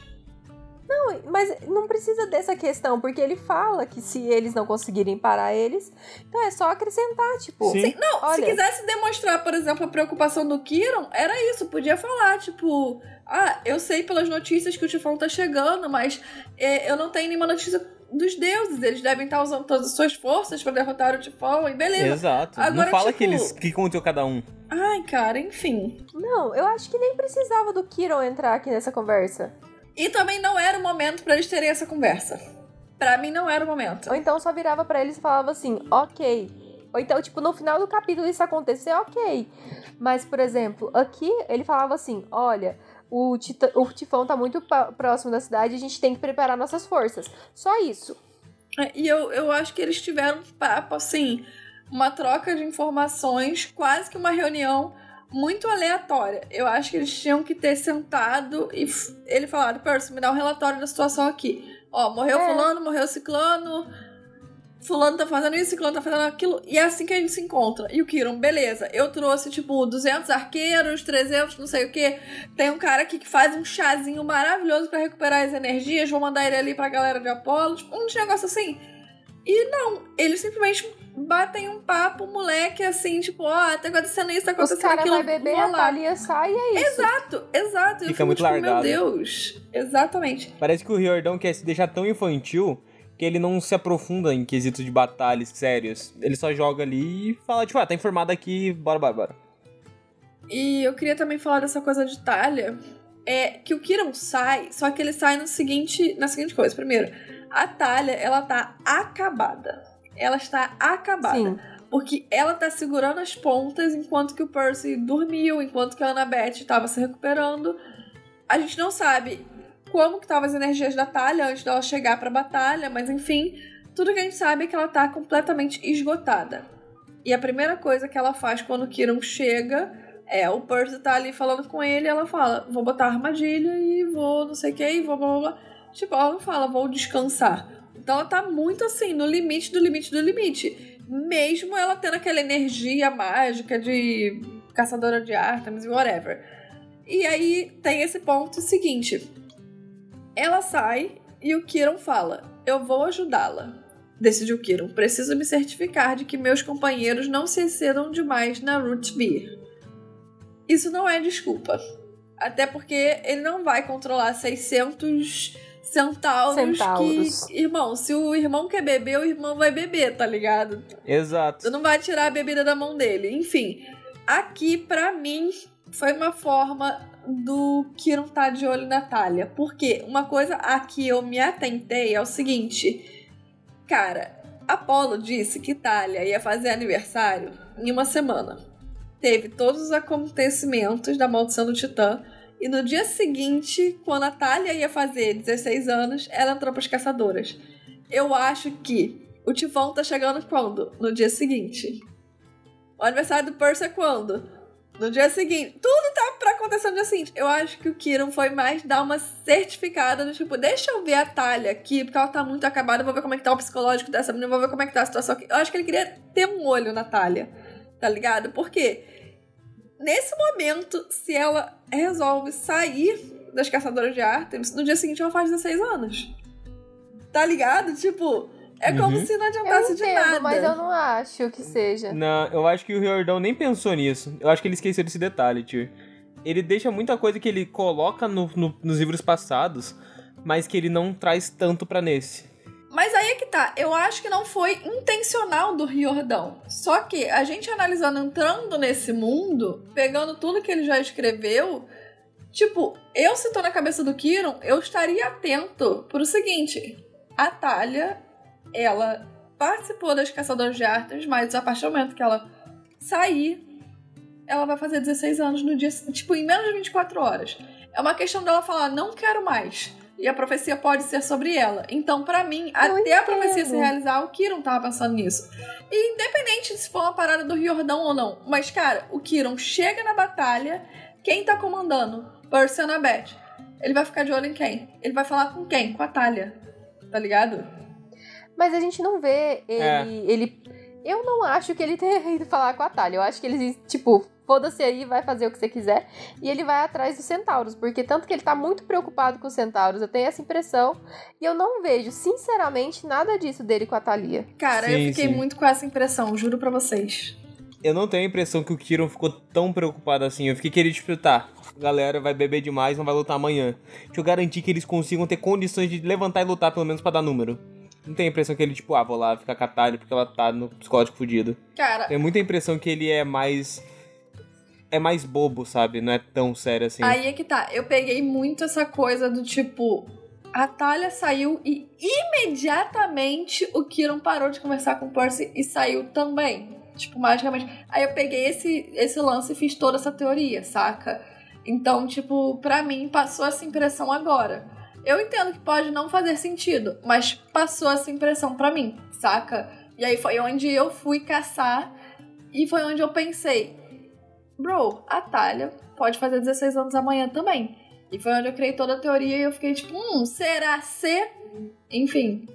Speaker 3: Não, mas não precisa dessa questão, porque ele fala que se eles não conseguirem parar eles, então é só acrescentar, tipo,
Speaker 1: Sim.
Speaker 2: Não, se
Speaker 3: Olha.
Speaker 2: quisesse demonstrar, por exemplo, a preocupação do Kiron, era isso, podia falar, tipo, ah, eu sei pelas notícias que o Tifão tá chegando, mas é, eu não tenho nenhuma notícia dos deuses, eles devem estar usando todas as suas forças pra derrotar o Tifão, e beleza.
Speaker 1: Exato.
Speaker 2: Agora,
Speaker 1: não fala
Speaker 2: tipo-
Speaker 1: que eles que contou cada um.
Speaker 2: Ai, cara, enfim.
Speaker 3: Não, eu acho que nem precisava do Kiron entrar aqui nessa conversa.
Speaker 2: E também não era o momento pra eles terem essa conversa. Pra mim não era o momento.
Speaker 3: Ou então só virava pra eles e falava assim, ok. Ou então, tipo, no final do capítulo isso acontecer, ok. Mas, por exemplo, aqui ele falava assim: olha, o, tita- o tifão tá muito próximo da cidade, a gente tem que preparar nossas forças. Só isso.
Speaker 2: É, E eu, eu acho que eles tiveram um papo, assim, uma troca de informações, quase que uma reunião muito aleatória. Eu acho que eles tinham que ter sentado e ele falado, Percy, me dá um relatório da situação aqui. Ó, morreu
Speaker 3: É.
Speaker 2: fulano, morreu ciclano, fulano tá fazendo isso, ciclano tá fazendo aquilo, e é assim que a gente se encontra. E o Kiron, beleza, eu trouxe, tipo, 200 arqueiros, 300 não sei o que. Tem um cara aqui que faz um chazinho maravilhoso pra recuperar as energias, vou mandar ele ali pra galera de Apolo, tipo, um negócio assim. E não, eles simplesmente batem um papo, moleque, assim, tipo, ó, tá acontecendo isso, tá
Speaker 3: Os
Speaker 2: acontecendo
Speaker 3: caras
Speaker 2: aquilo.
Speaker 3: vai beber, a. Thalia sai e é isso.
Speaker 2: Exato, exato.
Speaker 1: Fica muito
Speaker 2: tipo,
Speaker 1: largado.
Speaker 2: Meu Deus. Exatamente.
Speaker 1: Parece que o Riordão quer se deixar tão infantil que ele não se aprofunda em quesitos de batalhas sérios. Ele só joga ali e fala, tipo, ah, tá informado aqui, bora, bora, bora.
Speaker 2: E eu queria também falar dessa coisa de Talha. É que o Kiron sai, só que ele sai no seguinte, na seguinte coisa. Primeiro, a Talha, ela tá acabada. Ela está acabada.
Speaker 3: Sim.
Speaker 2: Porque ela tá segurando as pontas enquanto que o Percy dormiu, enquanto que a Annabeth estava se recuperando. A gente não sabe como que estavam as energias da Talha antes dela chegar pra batalha, mas enfim, tudo que a gente sabe é que ela tá completamente esgotada. E a primeira coisa que ela faz quando o Kiron chega é o Percy tá ali falando com ele e ela fala: Vou botar armadilha e vou não sei o que, e vou blá blá blá. Tipo, ela não fala, vou descansar. Então ela tá muito assim, no limite do limite do limite. Mesmo ela tendo aquela energia mágica de caçadora de Artemis e whatever. E aí tem esse ponto seguinte. Ela sai e o Kiron fala: Eu vou ajudá-la. Decidiu Kiron. Preciso me certificar de que meus companheiros não se excedam demais na Root Beer. Isso não é desculpa. Até porque ele não vai controlar 600 centauros,
Speaker 3: Centauros.
Speaker 2: que... Irmão, se o irmão quer beber, o irmão vai beber, tá ligado?
Speaker 1: Exato.
Speaker 2: Tu não vai tirar a bebida da mão dele. Enfim, aqui, pra mim, foi uma forma do Kiron tá de olho na Talia. Porque uma coisa a que eu me atentei é o seguinte. Cara, Apolo disse que Talia ia fazer aniversário em uma semana. Teve todos os acontecimentos da maldição do Titã. E no dia seguinte, quando a Talia ia fazer 16 anos, ela entrou pras caçadoras. Eu acho que o Tifão tá chegando quando? No dia seguinte. O aniversário do Percy é quando? No dia seguinte. Tudo tá pra acontecer no dia seguinte. Eu acho que o Kiron foi mais dar uma certificada do tipo, deixa eu ver a Talia aqui, porque ela tá muito acabada, vou ver como é que tá o psicológico dessa menina, vou ver como é que tá a situação aqui. Eu acho que ele queria ter um olho na Talia, tá ligado? Porque nesse momento, se ela resolve sair das caçadoras de Artemis, no dia seguinte ela faz 16 anos. Tá ligado? Tipo, é como
Speaker 1: Uhum.
Speaker 2: se não
Speaker 3: Eu
Speaker 2: adiantasse de nada.
Speaker 3: entendo, mas eu não acho que seja.
Speaker 1: Não, eu acho que o Riordão nem pensou nisso. Eu acho que ele esqueceu desse detalhe, tio. Ele deixa muita coisa que ele coloca no- no- nos livros passados, mas que ele não traz tanto pra nesse.
Speaker 2: Mas aí é que tá. Eu acho que não foi intencional do Riordão. Só que a gente analisando, entrando nesse mundo, pegando tudo que ele já escreveu, tipo, eu se tô na cabeça do Kiron, eu estaria atento pro seguinte: a Talia, ela participou das Caçadoras de Artes, mas a partir do momento que ela sair, ela vai fazer 16 anos no dia, tipo, em menos de 24 horas. É uma questão dela falar, não quero mais. E a profecia pode ser sobre ela. Então, pra mim, até a profecia se
Speaker 3: entendo.
Speaker 2: realizar, o Kiron tava pensando nisso. E independente se for uma parada do Riordão ou não. Mas, cara, o Kiron chega na batalha, quem tá comandando? Percy e Annabeth. Ele vai ficar de olho em quem? Ele vai falar com quem? Com a Talia. Tá ligado?
Speaker 3: Mas a gente não vê ele.
Speaker 1: É.
Speaker 3: ele... Eu não acho que ele tenha *laughs* ido falar com a Talia. Eu acho que ele, tipo, foda-se aí, vai fazer o que você quiser. E ele vai atrás dos centauros. Porque tanto que ele tá muito preocupado com os centauros. Eu tenho essa impressão. E eu não vejo, sinceramente, nada disso dele com a Thalia.
Speaker 2: Cara,
Speaker 1: Sim,
Speaker 2: eu fiquei
Speaker 1: sim.
Speaker 2: muito com essa impressão, juro pra vocês.
Speaker 1: Eu não tenho a impressão que o Kiron ficou tão preocupado assim. Eu fiquei querendo, tipo, tá, galera vai beber demais, não vai lutar amanhã. Deixa eu garantir que eles consigam ter condições de levantar e lutar, pelo menos pra dar número. Não tenho a impressão que ele, tipo, ah, vou lá ficar com a Talia porque ela tá no psicótico fudido.
Speaker 2: Cara,
Speaker 1: Tenho muita impressão que ele é mais. É mais bobo, sabe? Não é tão sério assim.
Speaker 2: Aí é que tá. Eu peguei muito essa coisa do tipo. A Talia saiu e imediatamente o Kiron parou de conversar com o Percy e saiu também. Tipo, magicamente. Aí eu peguei esse, esse lance e fiz toda essa teoria, saca? Então, tipo, pra mim passou essa impressão agora. Eu entendo que pode não fazer sentido, mas passou essa impressão pra mim, saca? E aí foi onde eu fui caçar e foi onde eu pensei, bro, a Talia pode fazer 16 anos amanhã também. E foi onde eu criei toda a teoria e eu fiquei tipo, hum, será ser? Enfim.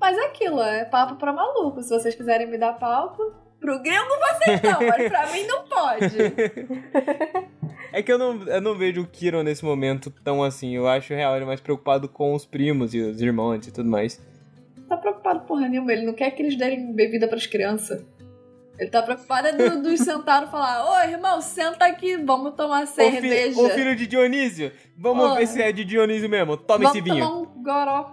Speaker 2: Mas é aquilo, é papo pra maluco. Se vocês quiserem me dar palco, pro gringo vocês não, mas pra mim não pode. *laughs*
Speaker 1: É que eu não, eu não vejo o Kiron nesse momento tão assim. Eu acho real ele é mais preocupado com os primos e os irmãos e tudo mais.
Speaker 2: tá preocupado porra nenhuma, ele não quer que eles derem bebida pras crianças. Ele tá preocupado é do, dos sentados falar, ô irmão, senta aqui, vamos tomar
Speaker 1: Ô, fi-
Speaker 2: cerveja.
Speaker 1: ô filho de Dionísio, vamos
Speaker 2: Ô.
Speaker 1: ver se é de Dionísio mesmo. Toma
Speaker 2: vamos
Speaker 1: esse vinho.
Speaker 2: tomar um goró.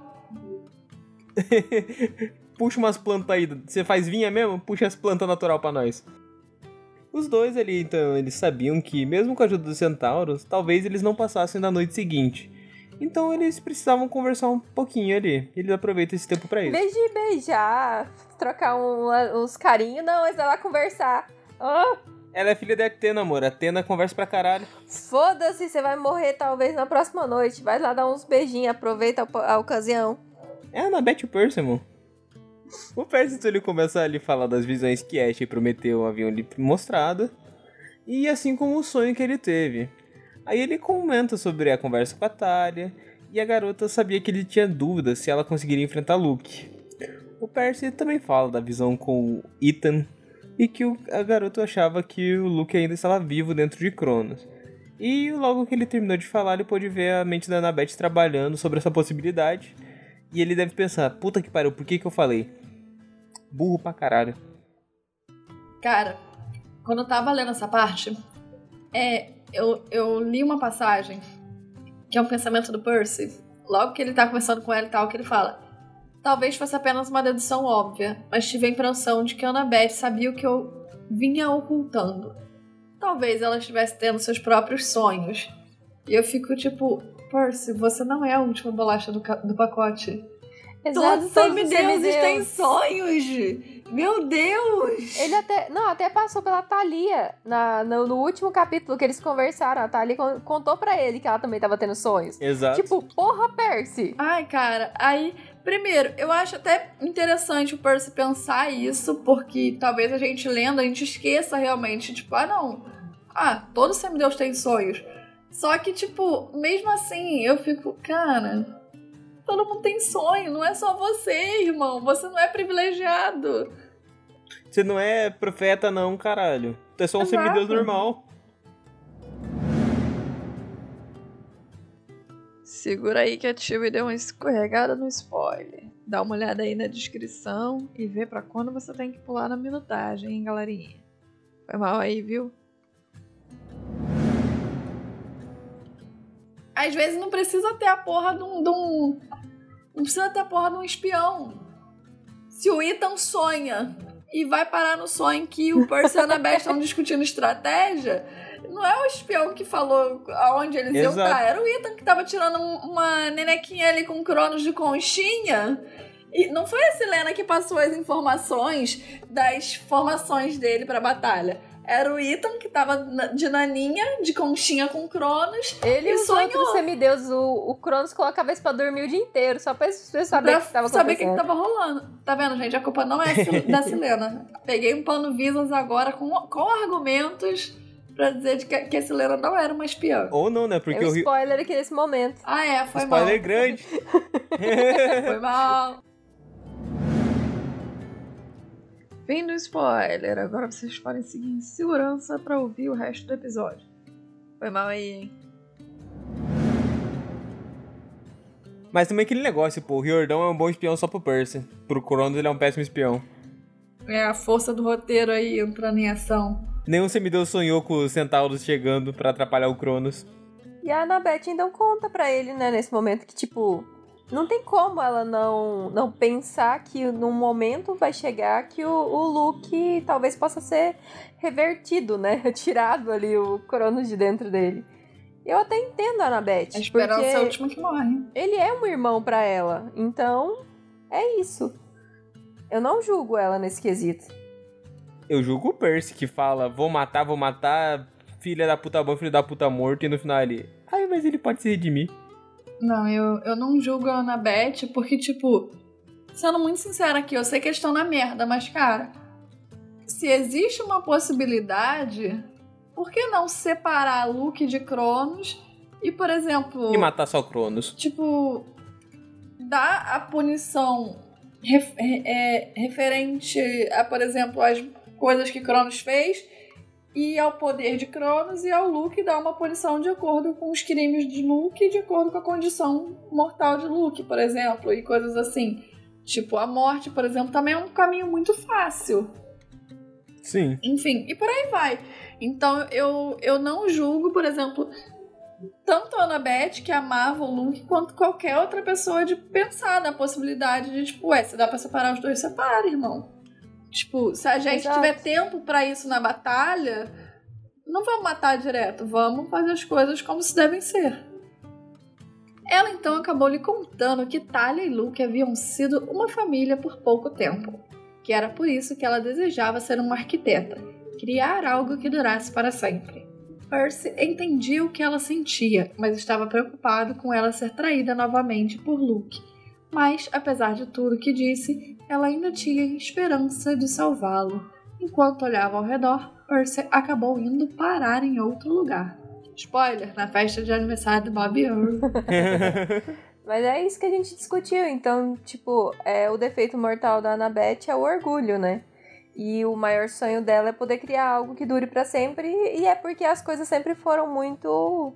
Speaker 2: *laughs*
Speaker 1: Puxa umas plantas aí. Você faz vinha mesmo? Puxa as plantas natural pra nós. Os dois ali, então, eles sabiam que, mesmo com a ajuda dos centauros, talvez eles não passassem da noite seguinte. Então eles precisavam conversar um pouquinho ali. Eles aproveitam esse tempo pra
Speaker 3: Em
Speaker 1: isso.
Speaker 3: vez de beijar, trocar um- uns carinhos, não, vão lá conversar. Ah,
Speaker 1: Ela é filha da Atena, amor. Atena conversa pra caralho.
Speaker 3: Foda-se, você vai morrer talvez na próxima noite. Vai lá dar uns beijinhos, aproveita a, a ocasião.
Speaker 1: É a Annabeth Percival. O Percy então, ele começa a lhe falar das visões que Ash prometeu haviam lhe mostrado, e assim como o sonho que ele teve. Aí ele comenta sobre a conversa com a Talia, e a garota sabia que ele tinha dúvidas se ela conseguiria enfrentar Luke. O Percy também fala da visão com Ethan e que o, a garota achava que o Luke ainda estava vivo dentro de Cronos. E logo que ele terminou de falar, ele pôde ver a mente da Annabeth trabalhando sobre essa possibilidade. E ele deve pensar, puta que pariu, por que que eu falei? Burro pra caralho.
Speaker 2: Cara, quando eu tava lendo essa parte, é, eu, eu li uma passagem que é um pensamento do Percy. Logo que ele tá conversando com ela e tal, que ele fala: Talvez fosse apenas uma dedução óbvia, mas tive a impressão de que Annabeth sabia o que eu vinha ocultando. Talvez ela estivesse tendo seus próprios sonhos. E eu fico tipo, Percy, você não é a última bolacha do, do pacote.
Speaker 3: Exato,
Speaker 2: Todos os semideuses têm sonhos! Meu Deus!
Speaker 3: Ele até. Não, até passou pela Thalia na, no, no último capítulo que eles conversaram. A Thalia con- contou pra ele que ela também tava tendo sonhos.
Speaker 1: Exato.
Speaker 3: Tipo, porra, Percy!
Speaker 2: Ai, cara, aí. Primeiro, eu acho até interessante o Percy pensar isso, porque talvez a gente lendo, a gente esqueça realmente, tipo, ah, não. Ah, todo semideus tem sonhos. Só que, tipo, mesmo assim, eu fico, cara, todo mundo tem sonho, não é só você, irmão. Você não é privilegiado.
Speaker 1: Você não é profeta, não, caralho. Tu é só um
Speaker 2: Exato.
Speaker 1: semideus normal.
Speaker 2: Segura aí que a tia me deu uma escorregada no spoiler. Dá uma olhada aí na descrição e vê pra quando você tem que pular na minutagem, hein, galerinha. Foi mal aí, viu? Às vezes não precisa ter a porra de um. de um- não precisa ter a porra de um espião. Se o Ethan sonha e vai parar no sonho que o Percy e a Annabeth estão discutindo estratégia, não é o espião que falou aonde eles iam
Speaker 1: Exato.
Speaker 2: estar, era o Ethan que tava tirando um- uma nenequinha ali com cronos de conchinha. E não foi a Silena que passou as informações das formações dele pra batalha. Era o Ethan que tava de naninha, de conchinha com cronos,
Speaker 3: Ele
Speaker 2: E
Speaker 3: os
Speaker 2: sonhou.
Speaker 3: outros semideuses, o, o Cronos colocava isso pra dormir o dia inteiro, só pra você saber
Speaker 2: pra
Speaker 3: o que tava
Speaker 2: saber o que, que tava rolando. Tá vendo, gente? A culpa não é da Silena. Peguei um pano Visas agora com, com argumentos pra dizer de que, que a Silena não era uma espiã.
Speaker 1: Ou não, né?
Speaker 3: É
Speaker 1: Porque
Speaker 3: um
Speaker 1: o Rio.
Speaker 3: spoiler aqui nesse momento.
Speaker 2: Ah, é, foi
Speaker 1: Spoiler
Speaker 2: mal.
Speaker 1: grande. *laughs*
Speaker 2: Foi mal. Fim do spoiler. Agora vocês podem seguir em segurança pra ouvir o resto do episódio. Foi mal aí, hein?
Speaker 1: Mas também aquele negócio, pô. O Riordão é um bom espião só pro Percy. Pro Cronos ele é um péssimo espião.
Speaker 2: É a força do roteiro aí entrando em ação.
Speaker 1: Nenhum semideus sonhou com os centauros chegando pra atrapalhar o Cronos.
Speaker 3: E a Annabeth então conta pra ele, né, nesse momento, que, tipo, não tem como ela não, não pensar que num momento vai chegar que o, o Luke talvez possa ser revertido, né? *laughs* Tirado ali o Cronos de dentro dele. Eu até entendo a Annabeth.
Speaker 2: A esperança é a
Speaker 3: porque
Speaker 2: última que morre.
Speaker 3: ele é um irmão pra ela. Então, é isso. Eu não julgo ela nesse quesito.
Speaker 1: Eu julgo o Percy que fala, vou matar, vou matar, filha da puta bom, filho da puta morto, e no final ele. Ai, mas ele pode se redimir.
Speaker 2: Não, eu, eu não julgo a Annabeth porque, tipo, sendo muito sincera aqui, eu sei que eles estão na merda, mas, cara, se existe uma possibilidade, por que não separar Luke de Cronos e, por exemplo,
Speaker 1: E matar só o Cronos.
Speaker 2: tipo, dar a punição ref- é, referente a, por exemplo, as coisas que Cronos fez e ao poder de Cronos e ao Luke dar uma punição de acordo com os crimes de Luke e de acordo com a condição mortal de Luke, por exemplo, e coisas assim. Tipo, a morte, por exemplo, também é um caminho muito fácil.
Speaker 1: Sim.
Speaker 2: Enfim, e por aí vai. Então eu, eu não julgo, por exemplo, tanto a Annabeth, que amava o Luke, quanto qualquer outra pessoa de pensar na possibilidade de, tipo, ué, se dá pra separar os dois, separa, irmão. Tipo, se a gente
Speaker 3: Exato.
Speaker 2: tiver tempo pra isso na batalha, não vamos matar direto, vamos fazer as coisas como se devem ser. Ela então acabou lhe contando que Talia e Luke haviam sido uma família por pouco tempo, que era por isso que ela desejava ser uma arquiteta, criar algo que durasse para sempre. Percy entendia o que ela sentia, mas estava preocupado com ela ser traída novamente por Luke. Mas, apesar de tudo que disse, ela ainda tinha esperança de salvá-lo. Enquanto olhava ao redor, Percy acabou indo parar em outro lugar. Spoiler, na festa de aniversário do Bob Earl. *laughs* *laughs*
Speaker 3: Mas é isso que a gente discutiu. Então, tipo, é, o defeito mortal da Annabeth é o orgulho, né? E o maior sonho dela é poder criar algo que dure para sempre. E é porque as coisas sempre foram muito.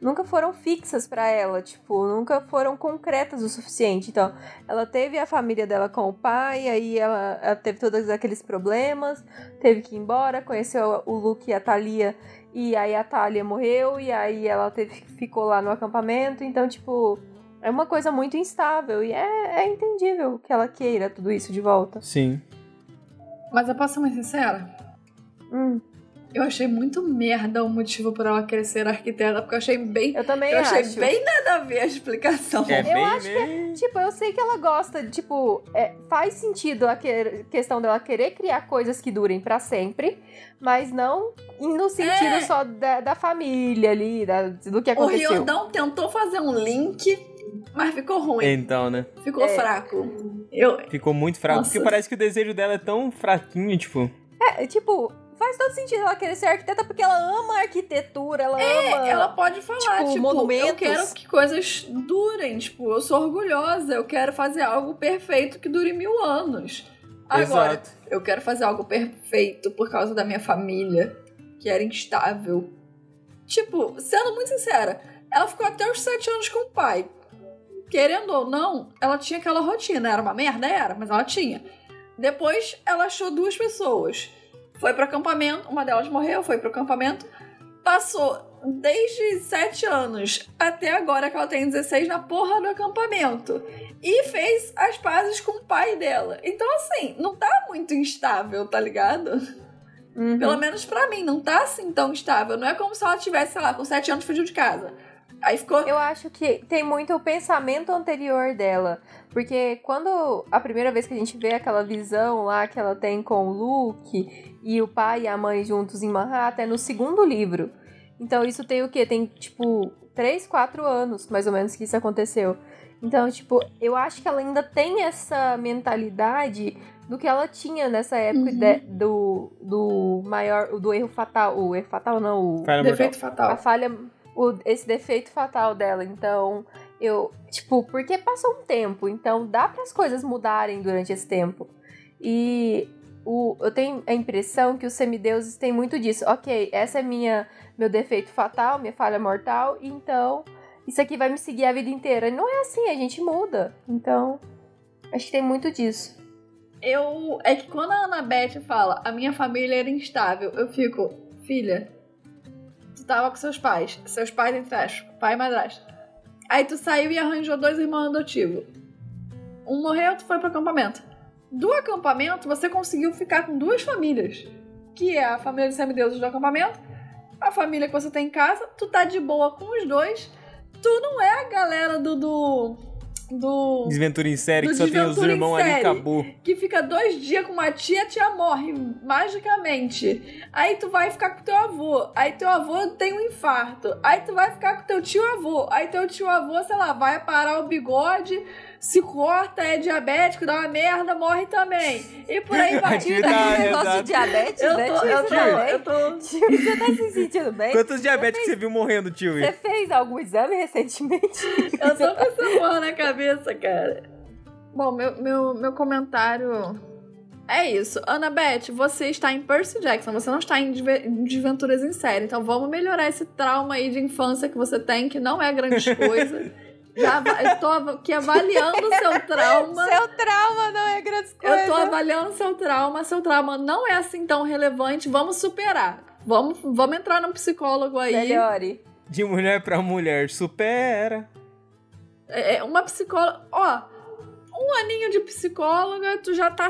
Speaker 3: Nunca foram fixas para ela, tipo, nunca foram concretas o suficiente. Então, ela teve a família dela com o pai, aí ela, ela teve todos aqueles problemas, teve que ir embora, conheceu o Luke e a Thalia, e aí a Thalia morreu, e aí ela teve, ficou lá no acampamento. Então, tipo, é uma coisa muito instável e é, é entendível que ela queira tudo isso de volta.
Speaker 1: Sim.
Speaker 2: Mas eu posso ser mais sincera?
Speaker 3: Hum,
Speaker 2: Eu achei muito merda o motivo por ela querer ser arquiteta, porque eu achei bem.
Speaker 3: eu também
Speaker 2: eu
Speaker 3: acho.
Speaker 2: achei bem nada a ver a explicação.
Speaker 1: É bem,
Speaker 3: acho que
Speaker 1: bem...
Speaker 3: Tipo, eu sei que ela gosta, tipo, é, faz sentido a que- questão dela querer criar coisas que durem pra sempre, mas não no sentido
Speaker 2: É.
Speaker 3: só da, da família ali, da- do que
Speaker 2: O
Speaker 3: aconteceu.
Speaker 2: Riordão tentou fazer um link, mas ficou ruim.
Speaker 1: Então, né?
Speaker 2: Ficou
Speaker 3: É.
Speaker 2: fraco. Eu,
Speaker 1: Ficou muito fraco.
Speaker 2: Nossa.
Speaker 1: Porque parece que o desejo dela é tão fraquinho, tipo.
Speaker 3: É, tipo, faz todo sentido ela querer ser arquiteta porque ela ama arquitetura, ela ama.
Speaker 2: É, ela pode falar,
Speaker 3: tipo,
Speaker 2: tipo,
Speaker 3: monumentos.
Speaker 2: eu quero que coisas durem, tipo, eu sou orgulhosa, eu quero fazer algo perfeito que dure mil anos. Agora,
Speaker 1: Exato.
Speaker 2: eu quero fazer algo perfeito por causa da minha família, que era instável. Tipo, sendo muito sincera, ela ficou até os sete anos com o pai. Querendo ou não, ela tinha aquela rotina. Era uma merda? Era, mas ela tinha. Depois, ela achou duas pessoas. Foi pro acampamento, uma delas morreu, foi pro acampamento. Passou desde sete anos até agora que ela tem 16 na porra do acampamento. E fez as pazes com o pai dela. Então, assim, não tá muito instável, tá ligado?
Speaker 3: Uhum.
Speaker 2: Pelo menos pra mim, não tá assim tão estável. Não é como se ela tivesse, sei lá, com 7 anos fugiu de casa. Aí ficou.
Speaker 3: Eu acho que tem muito o pensamento anterior dela. Porque quando a primeira vez que a gente vê aquela visão lá que ela tem com o Luke e o pai e a mãe juntos em Manhattan é no segundo livro. Então isso tem o quê? Tem tipo 3, 4 anos mais ou menos que isso aconteceu. Então, tipo, eu acho que ela ainda tem essa mentalidade do que ela tinha nessa época
Speaker 2: Uhum.
Speaker 3: de- do, do maior, do erro fatal. O erro fatal não, o,
Speaker 1: Falha mortal.
Speaker 2: Defeito
Speaker 3: a
Speaker 2: fatal.
Speaker 3: falha, o- esse defeito fatal dela. Então, eu, tipo, porque passou um tempo, então dá para as coisas mudarem durante esse tempo. E o, eu tenho a impressão que os semideuses têm muito disso. Ok, essa é minha meu defeito fatal, minha falha mortal, então isso aqui vai me seguir a vida inteira. E não é assim, a gente muda. Então, acho que tem muito disso.
Speaker 2: Eu. É que quando a Annabeth fala a minha família era instável, eu fico, filha, tu tava com seus pais, seus pais entre aspas, pai e madrasta. Aí tu saiu e arranjou dois irmãos adotivos. Um morreu, tu foi pro acampamento. Do acampamento, você conseguiu ficar com duas famílias. Que é a família de semideuses do acampamento, a família que você tem em casa, tu tá de boa com os dois. Tu não é a galera do. do. Do
Speaker 1: Desventura em série, que só tem os irmãos ali
Speaker 2: série.
Speaker 1: acabou.
Speaker 2: que fica dois dias com uma tia, a tia morre magicamente. Aí tu vai ficar com teu avô. Aí teu avô tem um infarto. Aí tu vai ficar com teu tio avô. Aí teu tio avô, sei lá, vai parar o bigode, se corta, é diabético, dá uma merda, morre também. E por aí vai.
Speaker 1: Tio
Speaker 3: Tira
Speaker 1: tá,
Speaker 3: aquele negócio
Speaker 1: exato.
Speaker 3: de diabetes,
Speaker 2: Eu
Speaker 3: né?
Speaker 2: tô,
Speaker 3: Tio,
Speaker 2: eu
Speaker 3: você
Speaker 2: tô, eu tô.
Speaker 3: Tio, você tá se sentindo bem?
Speaker 1: Quantos diabéticos você viu morrendo, tio?
Speaker 3: Você fez algum exame recentemente? *laughs*
Speaker 2: Eu tô com essa porra na cabeça, cara. Bom, meu, meu, meu comentário é isso. Annabeth, você está em Percy Jackson, você não está em Desventuras em Série. Então vamos melhorar esse trauma aí de infância que você tem, que não é grande *laughs* coisa. Já eu av- aqui avaliando o seu trauma.
Speaker 3: Seu trauma não é grandes
Speaker 2: Eu
Speaker 3: coisas.
Speaker 2: tô avaliando seu trauma. Seu trauma não é assim tão relevante. Vamos superar. Vamos, vamos entrar num psicólogo aí.
Speaker 3: Melhore.
Speaker 1: De mulher pra mulher, supera.
Speaker 2: É, é, uma psicóloga. Ó, um aninho de psicóloga, tu já tá.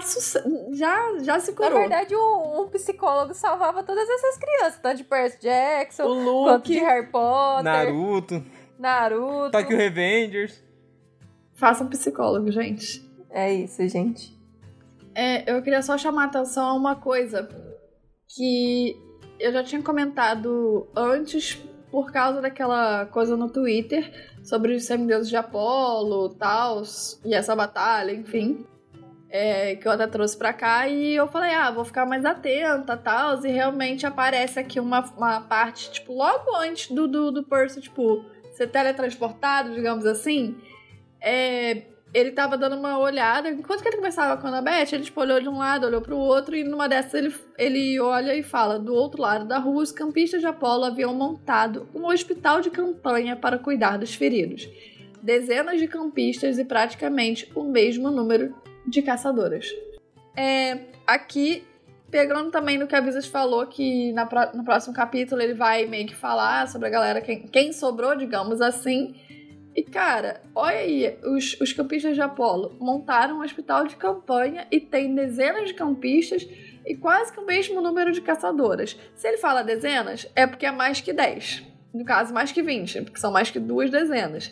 Speaker 2: Já, já se
Speaker 3: Na
Speaker 2: curou.
Speaker 3: verdade, um, um psicólogo salvava todas essas crianças, tanto de Percy Jackson,
Speaker 2: o
Speaker 3: quanto de
Speaker 2: Luke.
Speaker 3: Harry Potter,
Speaker 1: Naruto,
Speaker 3: Naruto.
Speaker 1: Tokyo Revengers.
Speaker 2: Façam psicólogo, gente.
Speaker 3: É isso, gente.
Speaker 2: É, eu queria só chamar a atenção a uma coisa que eu já tinha comentado antes por causa daquela coisa no Twitter sobre os semideuses de Apolo, tal, e essa batalha, enfim. é, que eu até trouxe pra cá, e eu falei, ah, vou ficar mais atenta e tal. E realmente aparece aqui uma, uma parte, tipo, logo antes do, do, do Percy, tipo, ser teletransportado, digamos assim. É, ele tava dando uma olhada. Enquanto que ele conversava com a Annabeth, ele tipo, olhou de um lado, olhou pro outro, e numa dessas ele, ele olha e fala: do outro lado da rua, os campistas de Apolo haviam montado um hospital de campanha para cuidar dos feridos. Dezenas de campistas e praticamente o mesmo número de caçadoras. É, aqui, pegando também no que a Visas falou, que na, no próximo capítulo ele vai meio que falar sobre a galera, quem, quem sobrou, digamos assim. E cara, olha aí, os, os campistas de Apolo montaram um hospital de campanha e tem dezenas de campistas e quase que o mesmo número de caçadoras. Se ele fala dezenas, é porque é mais que 10. No caso, mais que 20, porque são mais que duas dezenas.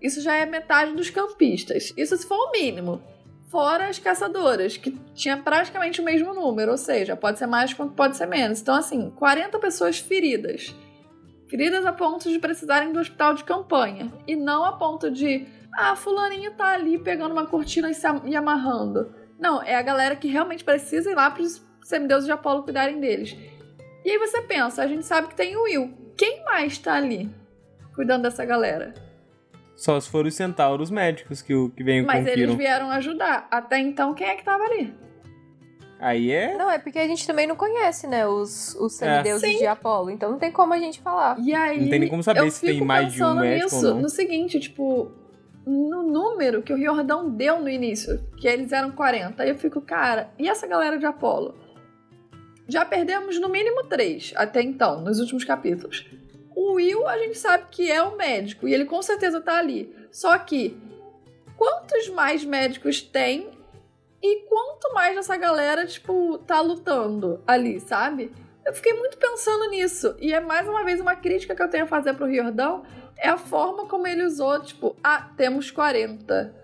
Speaker 2: Isso já é metade dos campistas. Isso se for o mínimo fora as caçadoras, que tinha praticamente o mesmo número, ou seja, pode ser mais quanto pode ser menos. Então, assim, 40 pessoas feridas. Feridas a ponto de precisarem do hospital de campanha. E não a ponto de, ah, fulaninho tá ali pegando uma cortina e se e amarrando. Não, é a galera que realmente precisa ir lá para os semideuses de Apolo cuidarem deles. E aí você pensa, a gente sabe que tem o Will. Quem mais tá ali cuidando dessa galera?
Speaker 1: Só se foram os centauros médicos que, que vêm com
Speaker 2: Mas eles vieram ajudar. Até então, quem é que tava ali?
Speaker 1: Aí é.
Speaker 3: Não, é porque a gente também não conhece, né, os, os semideuses é. de Apolo. Então não tem como a gente falar.
Speaker 2: E aí.
Speaker 1: Não tem nem como saber se tem mais de um médico nisso, ou não.
Speaker 2: No seguinte, tipo, no número que o Riordão deu no início, que eles eram 40. Aí eu fico, cara, e essa galera de Apolo? Já perdemos no mínimo três até então, nos últimos capítulos. Will, a gente sabe que é o médico e ele com certeza tá ali. Só que, quantos mais médicos tem e quanto mais essa galera, tipo, tá lutando ali, sabe? Eu fiquei muito pensando nisso. E é mais uma vez uma crítica que eu tenho a fazer pro Riordão. É a forma como ele usou, tipo, ah, temos 40.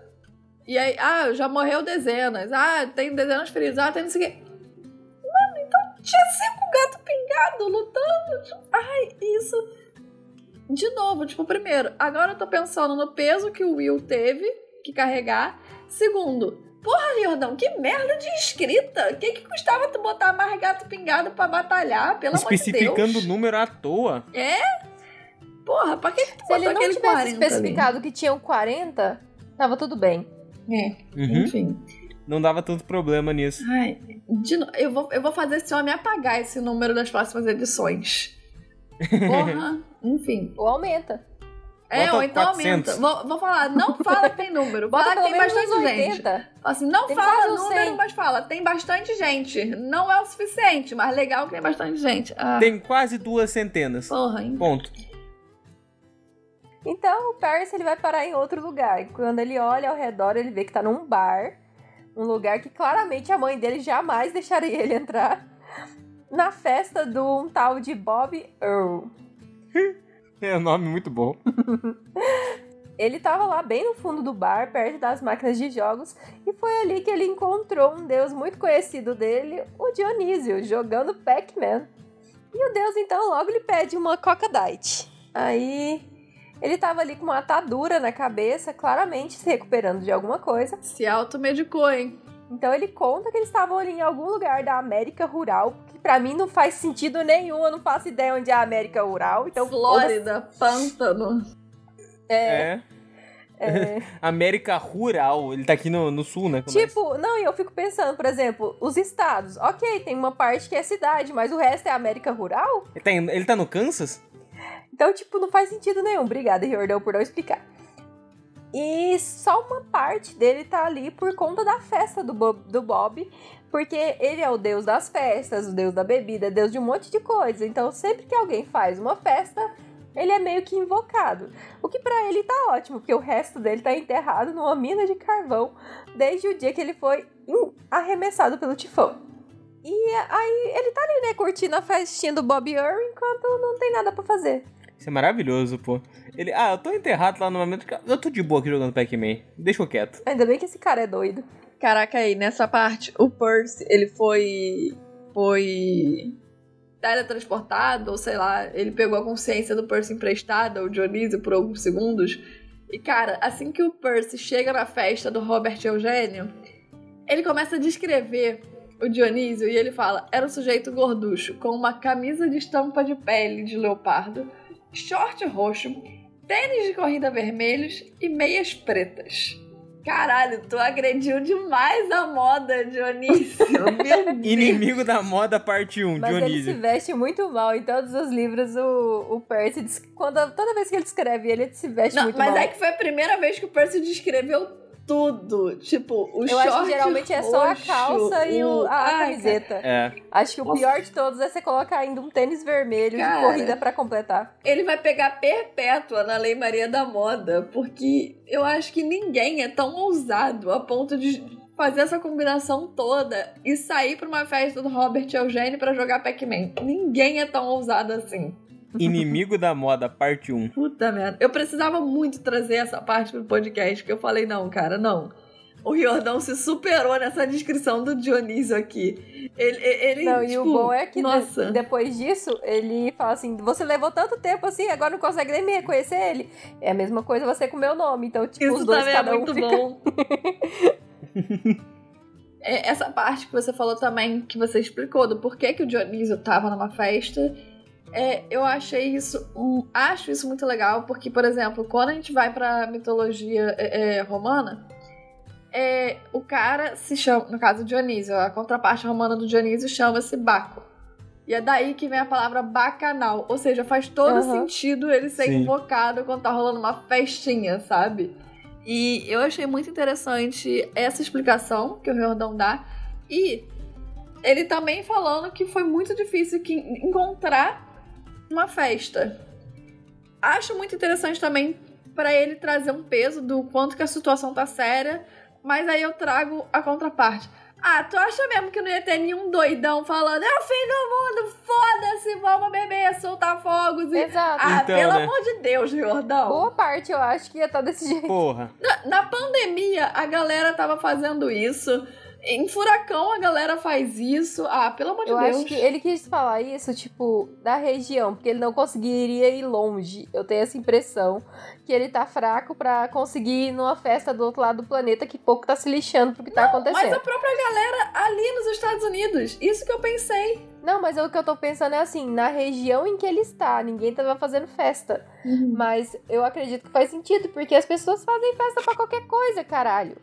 Speaker 2: E aí, ah, já morreu dezenas. Ah, tem dezenas feridas. Ah, tem não sei o quê. Mano, então tinha cinco gatos pingados lutando. Tipo, ai, isso de novo, tipo, primeiro, agora eu tô pensando no peso que o Will teve que carregar. Segundo, porra, Jordão, que merda de escrita. O que, que custava tu botar mais gato pingado pra batalhar, pelo amor de Deus?
Speaker 1: Especificando o número à toa.
Speaker 2: É? Porra, pra que, que tu
Speaker 3: Se ele não tivesse especificado ali? que tinham 40, tava tudo bem.
Speaker 2: É, uhum. enfim.
Speaker 1: Não dava tanto problema nisso.
Speaker 2: Ai, no... eu, vou, eu vou fazer esse homem apagar esse número das próximas edições. *laughs* Porra, enfim.
Speaker 3: Ou aumenta.
Speaker 2: É, Bota ou então 400. aumenta. Vou, vou, falar, não fala que tem número. Bota fala que tem bastante gente. Assim, não tem fala número, 100. mas fala, tem bastante gente. Não é o suficiente, mas legal que tem bastante gente. Ah.
Speaker 1: Tem quase duas centenas.
Speaker 2: Porra, hein?
Speaker 1: Ponto.
Speaker 3: Então o Percy ele vai parar em outro lugar. Quando ele olha ao redor, ele vê que tá num bar. Um lugar que claramente a mãe dele jamais deixaria ele entrar na festa de um tal de Bob Earl. *laughs*
Speaker 1: É um nome muito bom. *laughs*
Speaker 3: ele estava lá bem no fundo do bar, perto das máquinas de jogos, e foi ali que ele encontrou um deus muito conhecido dele, o Dionísio, jogando Pac-Man. E o deus então logo lhe pede uma Coca Diet. Aí ele estava ali com uma atadura na cabeça, claramente se recuperando de alguma coisa.
Speaker 2: Se automedicou, hein?
Speaker 3: Então ele conta que eles estavam ali em algum lugar da América rural, para mim não faz sentido nenhum, eu não faço ideia onde é a América Rural. Então,
Speaker 2: Flórida, pântano.
Speaker 1: É. é. é. *laughs* América Rural, ele tá aqui no, no sul, né?
Speaker 3: Tipo, não, e eu fico pensando, por exemplo, os estados. Ok, tem uma parte que é cidade, mas o resto é América Rural?
Speaker 1: Ele tá, ele tá no Kansas?
Speaker 3: Então, tipo, não faz sentido nenhum. Obrigada, Riordão, por não explicar. E só uma parte dele tá ali por conta da festa do Bob, do Bob porque ele é o deus das festas, o deus da bebida, deus de um monte de coisa. Então, sempre que alguém faz uma festa, ele é meio que invocado. O que para ele tá ótimo, porque o resto dele tá enterrado numa mina de carvão desde o dia que ele foi arremessado pelo tifão. E aí ele tá ali, né, curtindo a festinha do Bob Earl enquanto não tem nada para fazer.
Speaker 1: Isso é maravilhoso, pô. Ele, ah, eu tô enterrado lá no momento que eu tô de boa aqui jogando Pac-Man. Deixa eu quieto.
Speaker 3: Ainda bem que esse cara é doido.
Speaker 2: Caraca, aí, nessa parte, o Percy, ele foi. Foi. teletransportado, ou sei lá, ele pegou a consciência do Percy emprestada, o Dionísio, por alguns segundos. E, cara, assim que o Percy chega na festa do Robert Eugênio, ele começa a descrever o Dionísio e ele fala: era um sujeito gorducho, com uma camisa de estampa de pele de leopardo, short roxo, tênis de corrida vermelhos e meias pretas. Caralho, tu agrediu demais a moda, Dionísio. *laughs* Meu Deus.
Speaker 1: Inimigo da moda, parte 1,
Speaker 3: Mas ele se
Speaker 1: Dionísio.
Speaker 3: veste muito mal. Em todos os livros, o, o Percy, quando, toda vez que ele escreve, ele se veste
Speaker 2: Não,
Speaker 3: muito
Speaker 2: mas
Speaker 3: mal.
Speaker 2: é que foi a primeira vez que o Percy descreveu tudo. Tipo, o
Speaker 3: Eu
Speaker 2: short
Speaker 3: acho que geralmente é só a
Speaker 2: roxo,
Speaker 3: calça e o- a
Speaker 2: Ai,
Speaker 3: camiseta.
Speaker 1: É.
Speaker 3: Acho que o
Speaker 2: Nossa.
Speaker 3: pior de todos é você colocar ainda um tênis vermelho
Speaker 2: Cara.
Speaker 3: de corrida pra completar.
Speaker 2: ele vai pegar perpétua na Lei Maria da Moda, porque eu acho que ninguém é tão ousado a ponto de fazer essa combinação toda e sair pra uma festa do Robert Eugênio pra jogar Pac-Man. Ninguém é tão ousado assim. *laughs*
Speaker 1: Inimigo da moda, parte 1.
Speaker 2: Puta merda. Eu precisava muito trazer essa parte pro podcast, que eu falei, não, cara, não. O Riordão se superou nessa descrição do Dionísio aqui. Ele, ele
Speaker 3: Não, e
Speaker 2: tipo,
Speaker 3: o bom é que de-
Speaker 2: nossa.
Speaker 3: depois disso, ele fala assim: você levou tanto tempo assim, agora não consegue nem me reconhecer ele. É a mesma coisa você com o meu nome. Então, tipo, os
Speaker 2: Isso
Speaker 3: dois
Speaker 2: também é
Speaker 3: cada um
Speaker 2: muito
Speaker 3: fica.
Speaker 2: bom. *laughs* É, Essa parte que você falou também, que você explicou do porquê que o Dionísio tava numa festa, é, eu achei isso, um- acho isso muito legal, porque, por exemplo, quando a gente vai pra mitologia é, é, romana, é, o cara se chama, no caso Dionísio, a contraparte romana do Dionísio chama-se Baco. E é daí que vem a palavra bacanal, ou seja, faz todo
Speaker 3: Aham.
Speaker 2: sentido ele ser
Speaker 1: Sim.
Speaker 2: invocado quando tá rolando uma festinha, sabe? E eu achei muito interessante essa explicação que o Riordão dá. E ele também falando que foi muito difícil que encontrar uma festa. Acho muito interessante também para ele trazer um peso do quanto que a situação tá séria, mas aí eu trago a contraparte. Ah, tu acha mesmo que não ia ter nenhum doidão falando é o fim do mundo, foda-se, vamos beber, soltar fogos e...
Speaker 3: Exato.
Speaker 2: Ah,
Speaker 1: Então,
Speaker 2: pelo
Speaker 1: né?
Speaker 2: amor de Deus, Riordão.
Speaker 3: Boa parte eu acho que ia estar desse jeito.
Speaker 1: Porra.
Speaker 2: Na, na pandemia, a galera tava fazendo isso. Em furacão, a galera faz isso. Ah, pelo amor de
Speaker 3: Eu
Speaker 2: Deus.
Speaker 3: acho que ele quis falar isso, tipo, da região, porque ele não conseguiria ir longe. Eu tenho essa impressão que ele tá fraco pra conseguir ir numa festa do outro lado do planeta que pouco tá se lixando pro que tá
Speaker 2: Mas
Speaker 3: acontecendo.
Speaker 2: a própria galera ali nos Estados Unidos. Isso que eu pensei.
Speaker 3: Não, mas o que eu tô pensando é assim, na região em que ele está, ninguém tava fazendo festa. Mas eu acredito que faz sentido, porque as pessoas fazem festa pra qualquer coisa, caralho.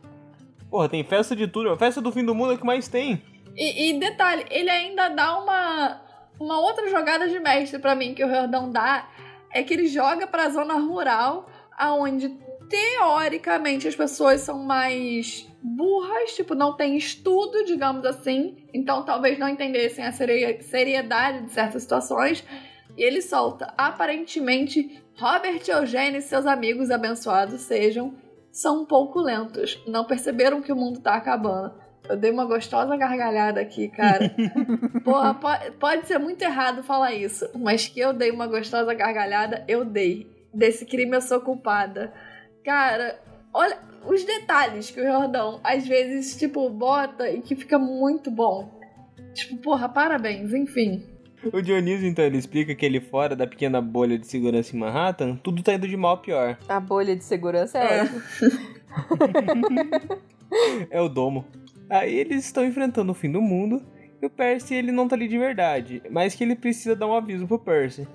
Speaker 1: Porra, tem festa de tudo. A festa do fim do mundo é que mais tem.
Speaker 2: E, e detalhe, ele ainda dá uma, uma outra jogada de mestre pra mim que o Riordão dá. É que ele joga pra zona rural, aonde teoricamente as pessoas são mais burras, tipo, não tem estudo, digamos assim. Então talvez não entendessem a seri- seriedade de certas situações. E ele solta, aparentemente, Robert Eugênio e seus amigos abençoados sejam, são um pouco lentos. Não perceberam que o mundo tá acabando. Eu dei uma gostosa gargalhada aqui, cara. *laughs* Porra, po- pode ser muito errado falar isso, mas que eu dei uma gostosa gargalhada, eu dei. Desse crime eu sou culpada. Cara, olha os detalhes que o Jordão às vezes, tipo, bota e que fica muito bom. Tipo, porra, parabéns, enfim.
Speaker 1: O Dionísio, então, ele explica que ele fora da pequena bolha de segurança em Manhattan, tudo tá indo de mal a pior.
Speaker 3: A bolha de segurança é,
Speaker 2: É. *laughs*
Speaker 1: É o domo. Aí eles estão enfrentando o fim do mundo e o Percy ele não tá ali de verdade, mas que ele precisa dar um aviso pro Percy.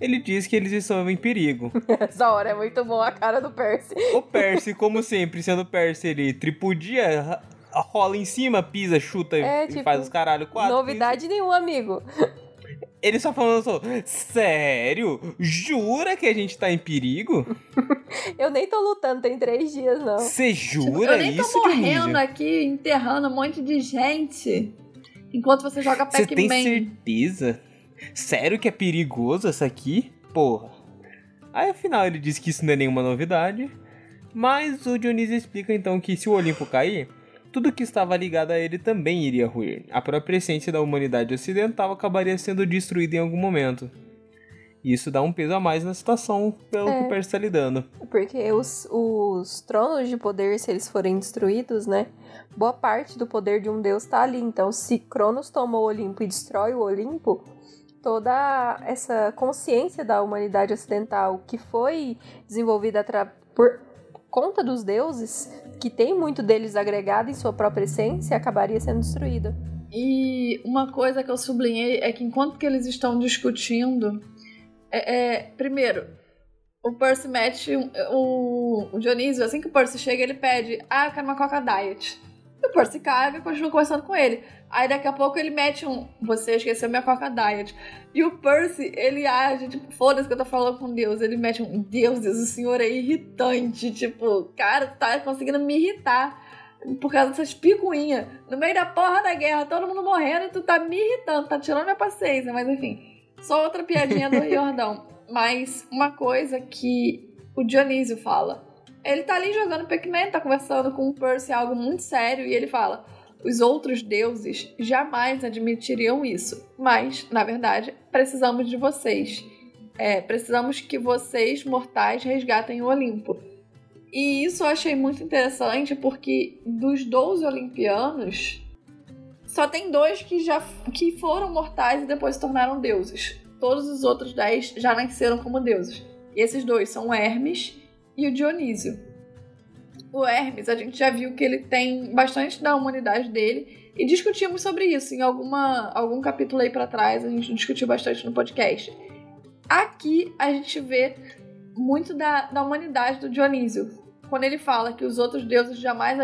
Speaker 1: Ele diz que eles estão em perigo. *laughs*
Speaker 3: Essa hora é muito bom a cara do Percy.
Speaker 1: O Percy, como sempre, sendo Percy, ele tripudia, rola em cima, pisa, chuta
Speaker 3: É,
Speaker 1: e
Speaker 3: tipo,
Speaker 1: faz os caralho quatro.
Speaker 3: Novidade nenhuma, amigo.
Speaker 1: Ele só falando só, sério? Jura que a gente tá em perigo? *laughs*
Speaker 3: Eu nem tô lutando, tem três dias, não.
Speaker 1: Você jura
Speaker 2: eu nem tô
Speaker 1: isso,
Speaker 2: morrendo
Speaker 1: Dionísio?
Speaker 2: aqui, enterrando um monte de gente. Enquanto você joga
Speaker 1: Você tem
Speaker 2: Pac-Man.
Speaker 1: certeza? Sério que é perigoso essa aqui? Porra. Aí afinal ele diz que isso não é nenhuma novidade. Mas o Dionísio explica então que se o Olimpo cair, tudo que estava ligado a ele também iria ruir. A própria essência da humanidade ocidental acabaria sendo destruída em algum momento. E isso dá um peso a mais na situação pelo
Speaker 3: É.
Speaker 1: que o Percy está lidando.
Speaker 3: Porque os, os tronos de poder, se eles forem destruídos, né? Boa parte do poder de um deus tá ali. Então, se Cronos toma o Olimpo e destrói o Olimpo, toda essa consciência da humanidade ocidental que foi desenvolvida por, conta dos deuses, que tem muito deles agregado em sua própria essência, acabaria sendo destruída.
Speaker 2: E uma coisa que eu sublinhei é que enquanto que eles estão discutindo, é, é primeiro, o Percy mete o, o Dionísio, assim que o Percy chega, ele pede, ah, eu quero uma Coca Diet. E o Percy caga e continua conversando com ele. Aí daqui a pouco ele mete um, você esqueceu minha Coca Diet. E o Percy, ele age, tipo, foda-se que eu tô falando com Deus. Ele mete um, Deuses, o senhor é irritante. Tipo, cara, tu tá conseguindo me irritar por causa dessas picuinhas. No meio da porra da guerra, todo mundo morrendo e tu tá me irritando, tá tirando minha paciência. Mas enfim, só outra piadinha do *laughs* Jordão. Mas uma coisa que o Dionísio fala. Ele tá ali jogando Pac-Man, tá conversando com o Percy, algo muito sério, e ele fala: os outros deuses jamais admitiriam isso, mas, na verdade, precisamos de vocês. É, precisamos que vocês, mortais, resgatem o Olimpo. E isso eu achei muito interessante porque dos 12 olimpianos, só tem dois que já que foram mortais e depois se tornaram deuses. Todos os outros 10 já nasceram como deuses. E esses dois são Hermes e o Dionísio. O Hermes, a gente já viu que ele tem bastante da humanidade dele e discutimos sobre isso em alguma, algum capítulo aí para trás, a gente discutiu bastante no podcast. Aqui a gente vê muito da, da humanidade do Dionísio, quando ele fala que os outros deuses jamais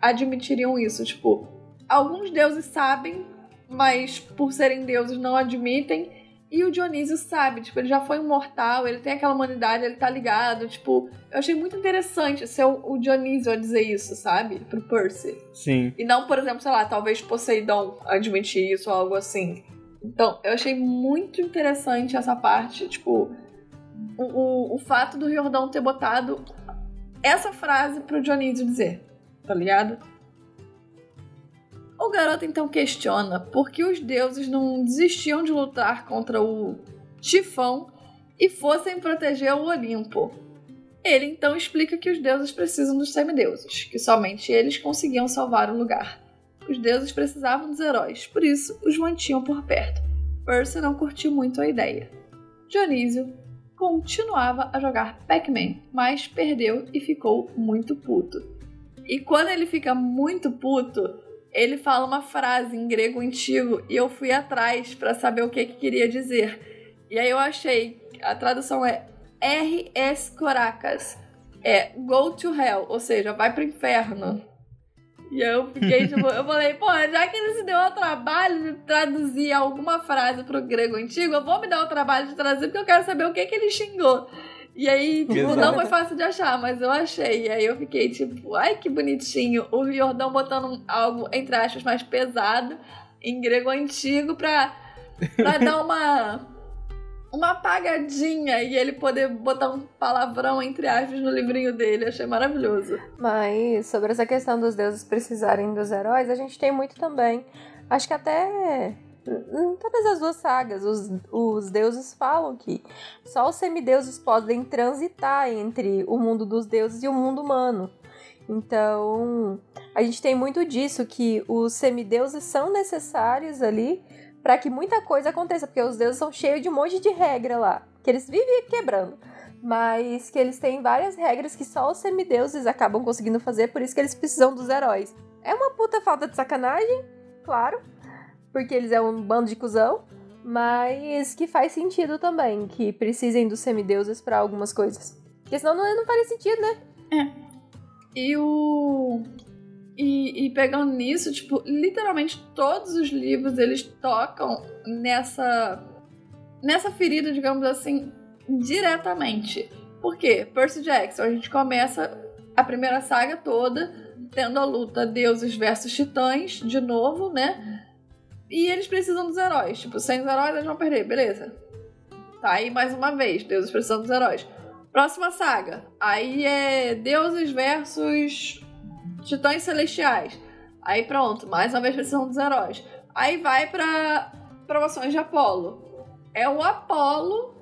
Speaker 2: admitiriam isso. Tipo, alguns deuses sabem, mas por serem deuses não admitem. E o Dionísio sabe, tipo, ele já foi um mortal, ele tem aquela humanidade, ele tá ligado. Tipo, eu achei muito interessante ser o, Dionísio a dizer isso, sabe? Pro Percy.
Speaker 1: Sim.
Speaker 2: E não, por exemplo, sei lá, talvez Poseidon admitir isso ou algo assim. Então, eu achei muito interessante essa parte, tipo, o, o, o fato do Riordão ter botado essa frase pro Dionísio dizer, tá ligado? O garoto então questiona por que os deuses não desistiam de lutar contra o Tifão e fossem proteger o Olimpo. Ele então explica que os deuses precisam dos semideuses, que somente eles conseguiam salvar o lugar. Os deuses precisavam dos heróis, por isso os mantinham por perto. Percy não curtiu muito a ideia. Dionísio continuava a jogar Pac-Man, mas perdeu e ficou muito puto. E quando ele fica muito puto, ele fala uma frase em grego antigo e eu fui atrás para saber o que, que queria dizer. E aí eu achei, a tradução é RS Coracas, é Go to Hell, ou seja, vai pro inferno. E eu fiquei, tipo, eu falei, pô, já que ele se deu ao trabalho de traduzir alguma frase pro grego antigo, eu vou me dar o trabalho de traduzir porque eu quero saber o que, que ele xingou. E aí, tipo, não foi fácil de achar, mas eu achei. E aí eu fiquei, tipo, ai que bonitinho. O Jordão botando algo, entre aspas, mais pesado em grego antigo pra, pra dar uma uma apagadinha e ele poder botar um palavrão entre aspas no livrinho dele. Achei maravilhoso.
Speaker 3: Mas sobre essa questão dos deuses precisarem dos heróis, a gente tem muito também. Acho que até em todas as duas sagas, os, os deuses falam que só os semideuses podem transitar entre o mundo dos deuses e o mundo humano. Então, a gente tem muito disso, que os semideuses são necessários ali para que muita coisa aconteça, porque os deuses são cheios de um monte de regra lá, que eles vivem quebrando. Mas que eles têm várias regras que só os semideuses acabam conseguindo fazer, por isso que eles precisam dos heróis. É uma puta falta de sacanagem, claro, porque eles é um bando de cuzão, mas que faz sentido também que precisem dos semideuses para algumas coisas. Porque senão não, não faria sentido, né?
Speaker 2: É. E o e, e, pegando nisso, tipo, literalmente todos os livros eles tocam nessa nessa ferida, digamos assim, diretamente. Por quê? Percy Jackson, a gente começa a primeira saga toda tendo a luta deuses versus titãs, de novo, né? E eles precisam dos heróis. Tipo, sem os heróis eles vão perder, beleza. Tá aí mais uma vez, deuses precisam dos heróis. Próxima saga. Aí é deuses versus titãs celestiais. Aí pronto, mais uma vez precisam dos heróis. Aí vai pra promoções de Apolo. É o Apolo,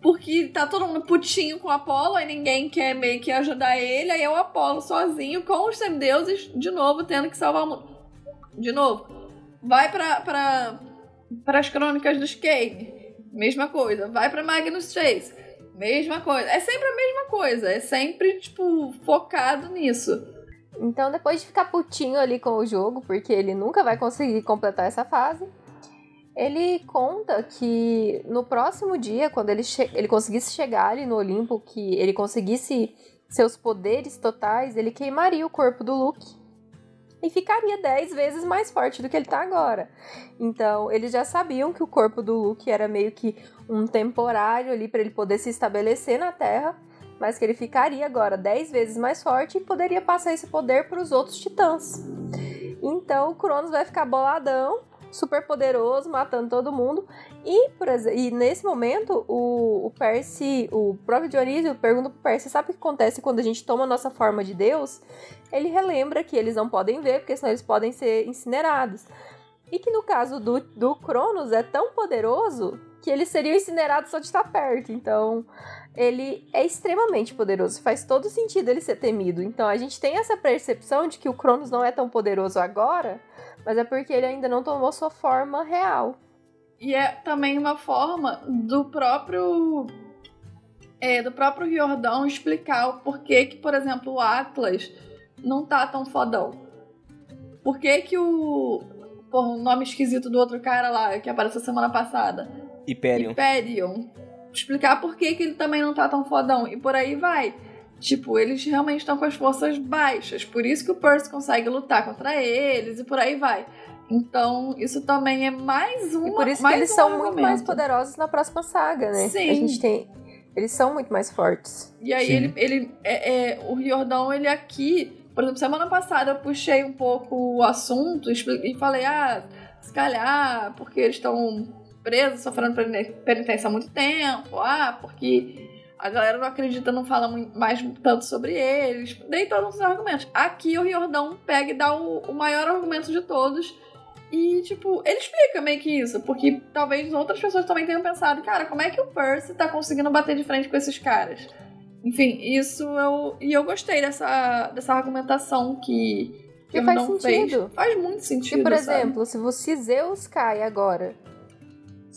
Speaker 2: porque tá todo mundo putinho com o Apolo, aí ninguém quer meio que ajudar ele, aí é o Apolo sozinho com os semideuses, de novo, tendo que salvar o mundo. De novo. Vai pra, pra, as crônicas dos Kane, mesma coisa. Vai pra Magnus Chase, Mesma coisa. É sempre a mesma coisa. É sempre, tipo, focado nisso.
Speaker 3: Então, depois de ficar putinho ali com o jogo, porque ele nunca vai conseguir completar essa fase, ele conta que no próximo dia, quando ele, ele conseguisse chegar ali no Olimpo, que ele conseguisse seus poderes totais, ele queimaria o corpo do Luke e ficaria 10 vezes mais forte do que ele tá agora. Então, eles já sabiam que o corpo do Luke era meio que um temporário ali para ele poder se estabelecer na Terra, mas que ele ficaria agora 10 vezes mais forte e poderia passar esse poder para os outros titãs. Então, o Cronos vai ficar boladão super poderoso, matando todo mundo. E, por exemplo, e nesse momento, o, o Percy, o próprio Dionísio pergunta pro Percy, sabe o que acontece quando a gente toma a nossa forma de Deus? Ele relembra que eles não podem ver, porque senão eles podem ser incinerados. E que no caso do, do Cronos é tão poderoso que ele seria incinerado só de estar perto. Então, ele é extremamente poderoso. Faz todo sentido ele ser temido. Então, a gente tem essa percepção de que o Cronos não é tão poderoso agora, mas é porque ele ainda não tomou sua forma real.
Speaker 2: E é também uma forma do próprio é, do próprio Riordão explicar o porquê que, por exemplo, o Atlas não tá tão fodão. Por que que o... Porra, o nome esquisito do outro cara lá, que apareceu semana passada.
Speaker 1: Hyperion.
Speaker 2: Hyperion. Explicar por que que ele também não tá tão fodão. E por aí vai. Tipo, eles realmente estão com as forças baixas. Por isso que o Percy consegue lutar contra eles e por aí vai. Então, isso também é mais um.
Speaker 3: E por isso
Speaker 2: que
Speaker 3: eles
Speaker 2: um
Speaker 3: são
Speaker 2: argumento.
Speaker 3: muito mais poderosos na próxima saga, né?
Speaker 2: Sim.
Speaker 3: A gente tem. Eles são muito mais fortes.
Speaker 2: E aí
Speaker 1: Sim.
Speaker 2: ele, ele é, é, o Riordão, ele aqui, por exemplo, semana passada eu puxei um pouco o assunto e falei, ah, se calhar, porque eles estão presos, sofrendo peni- penitência há muito tempo, ah, porque a galera não acredita, não fala mais tanto sobre eles. Dei todos os argumentos. Aqui o Riordão pega e dá o, o maior argumento de todos. E, tipo, ele explica meio que isso, porque talvez outras pessoas também tenham pensado, cara, como é que o Percy tá conseguindo bater de frente com esses caras? Enfim, isso eu. E eu gostei dessa, dessa argumentação que, que
Speaker 3: E
Speaker 2: o
Speaker 3: faz sentido.
Speaker 2: fez. Faz muito sentido.
Speaker 3: E, por
Speaker 2: sabe?
Speaker 3: exemplo, se você Zeus cai agora,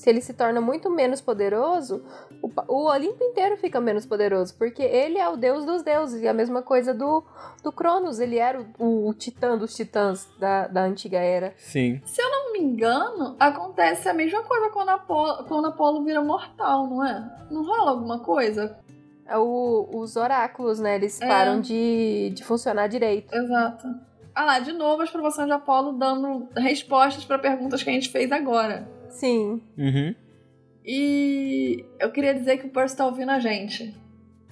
Speaker 3: se ele se torna muito menos poderoso, o, o Olimpo inteiro fica menos poderoso, porque ele é o deus dos deuses, e a mesma coisa do, do Cronos, ele era o, o titã dos titãs da, da antiga era.
Speaker 1: Sim.
Speaker 2: Se eu não me engano, acontece a mesma coisa quando Apolo, quando Apolo vira mortal, não é? Não rola alguma coisa?
Speaker 3: É o- os oráculos, né, eles
Speaker 2: É.
Speaker 3: param de, de funcionar direito.
Speaker 2: Exato. Ah lá, de novo as provações de Apolo dando respostas para perguntas que a gente fez agora.
Speaker 3: Sim,
Speaker 1: Uhum.
Speaker 2: E eu queria dizer que o Percy tá ouvindo a gente.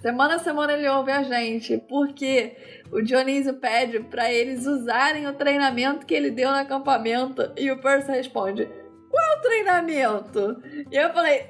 Speaker 2: Semana a semana ele ouve a gente, porque o Dionísio pede pra eles usarem o treinamento que ele deu no acampamento. E o Percy responde: Qual é o treinamento? E eu falei: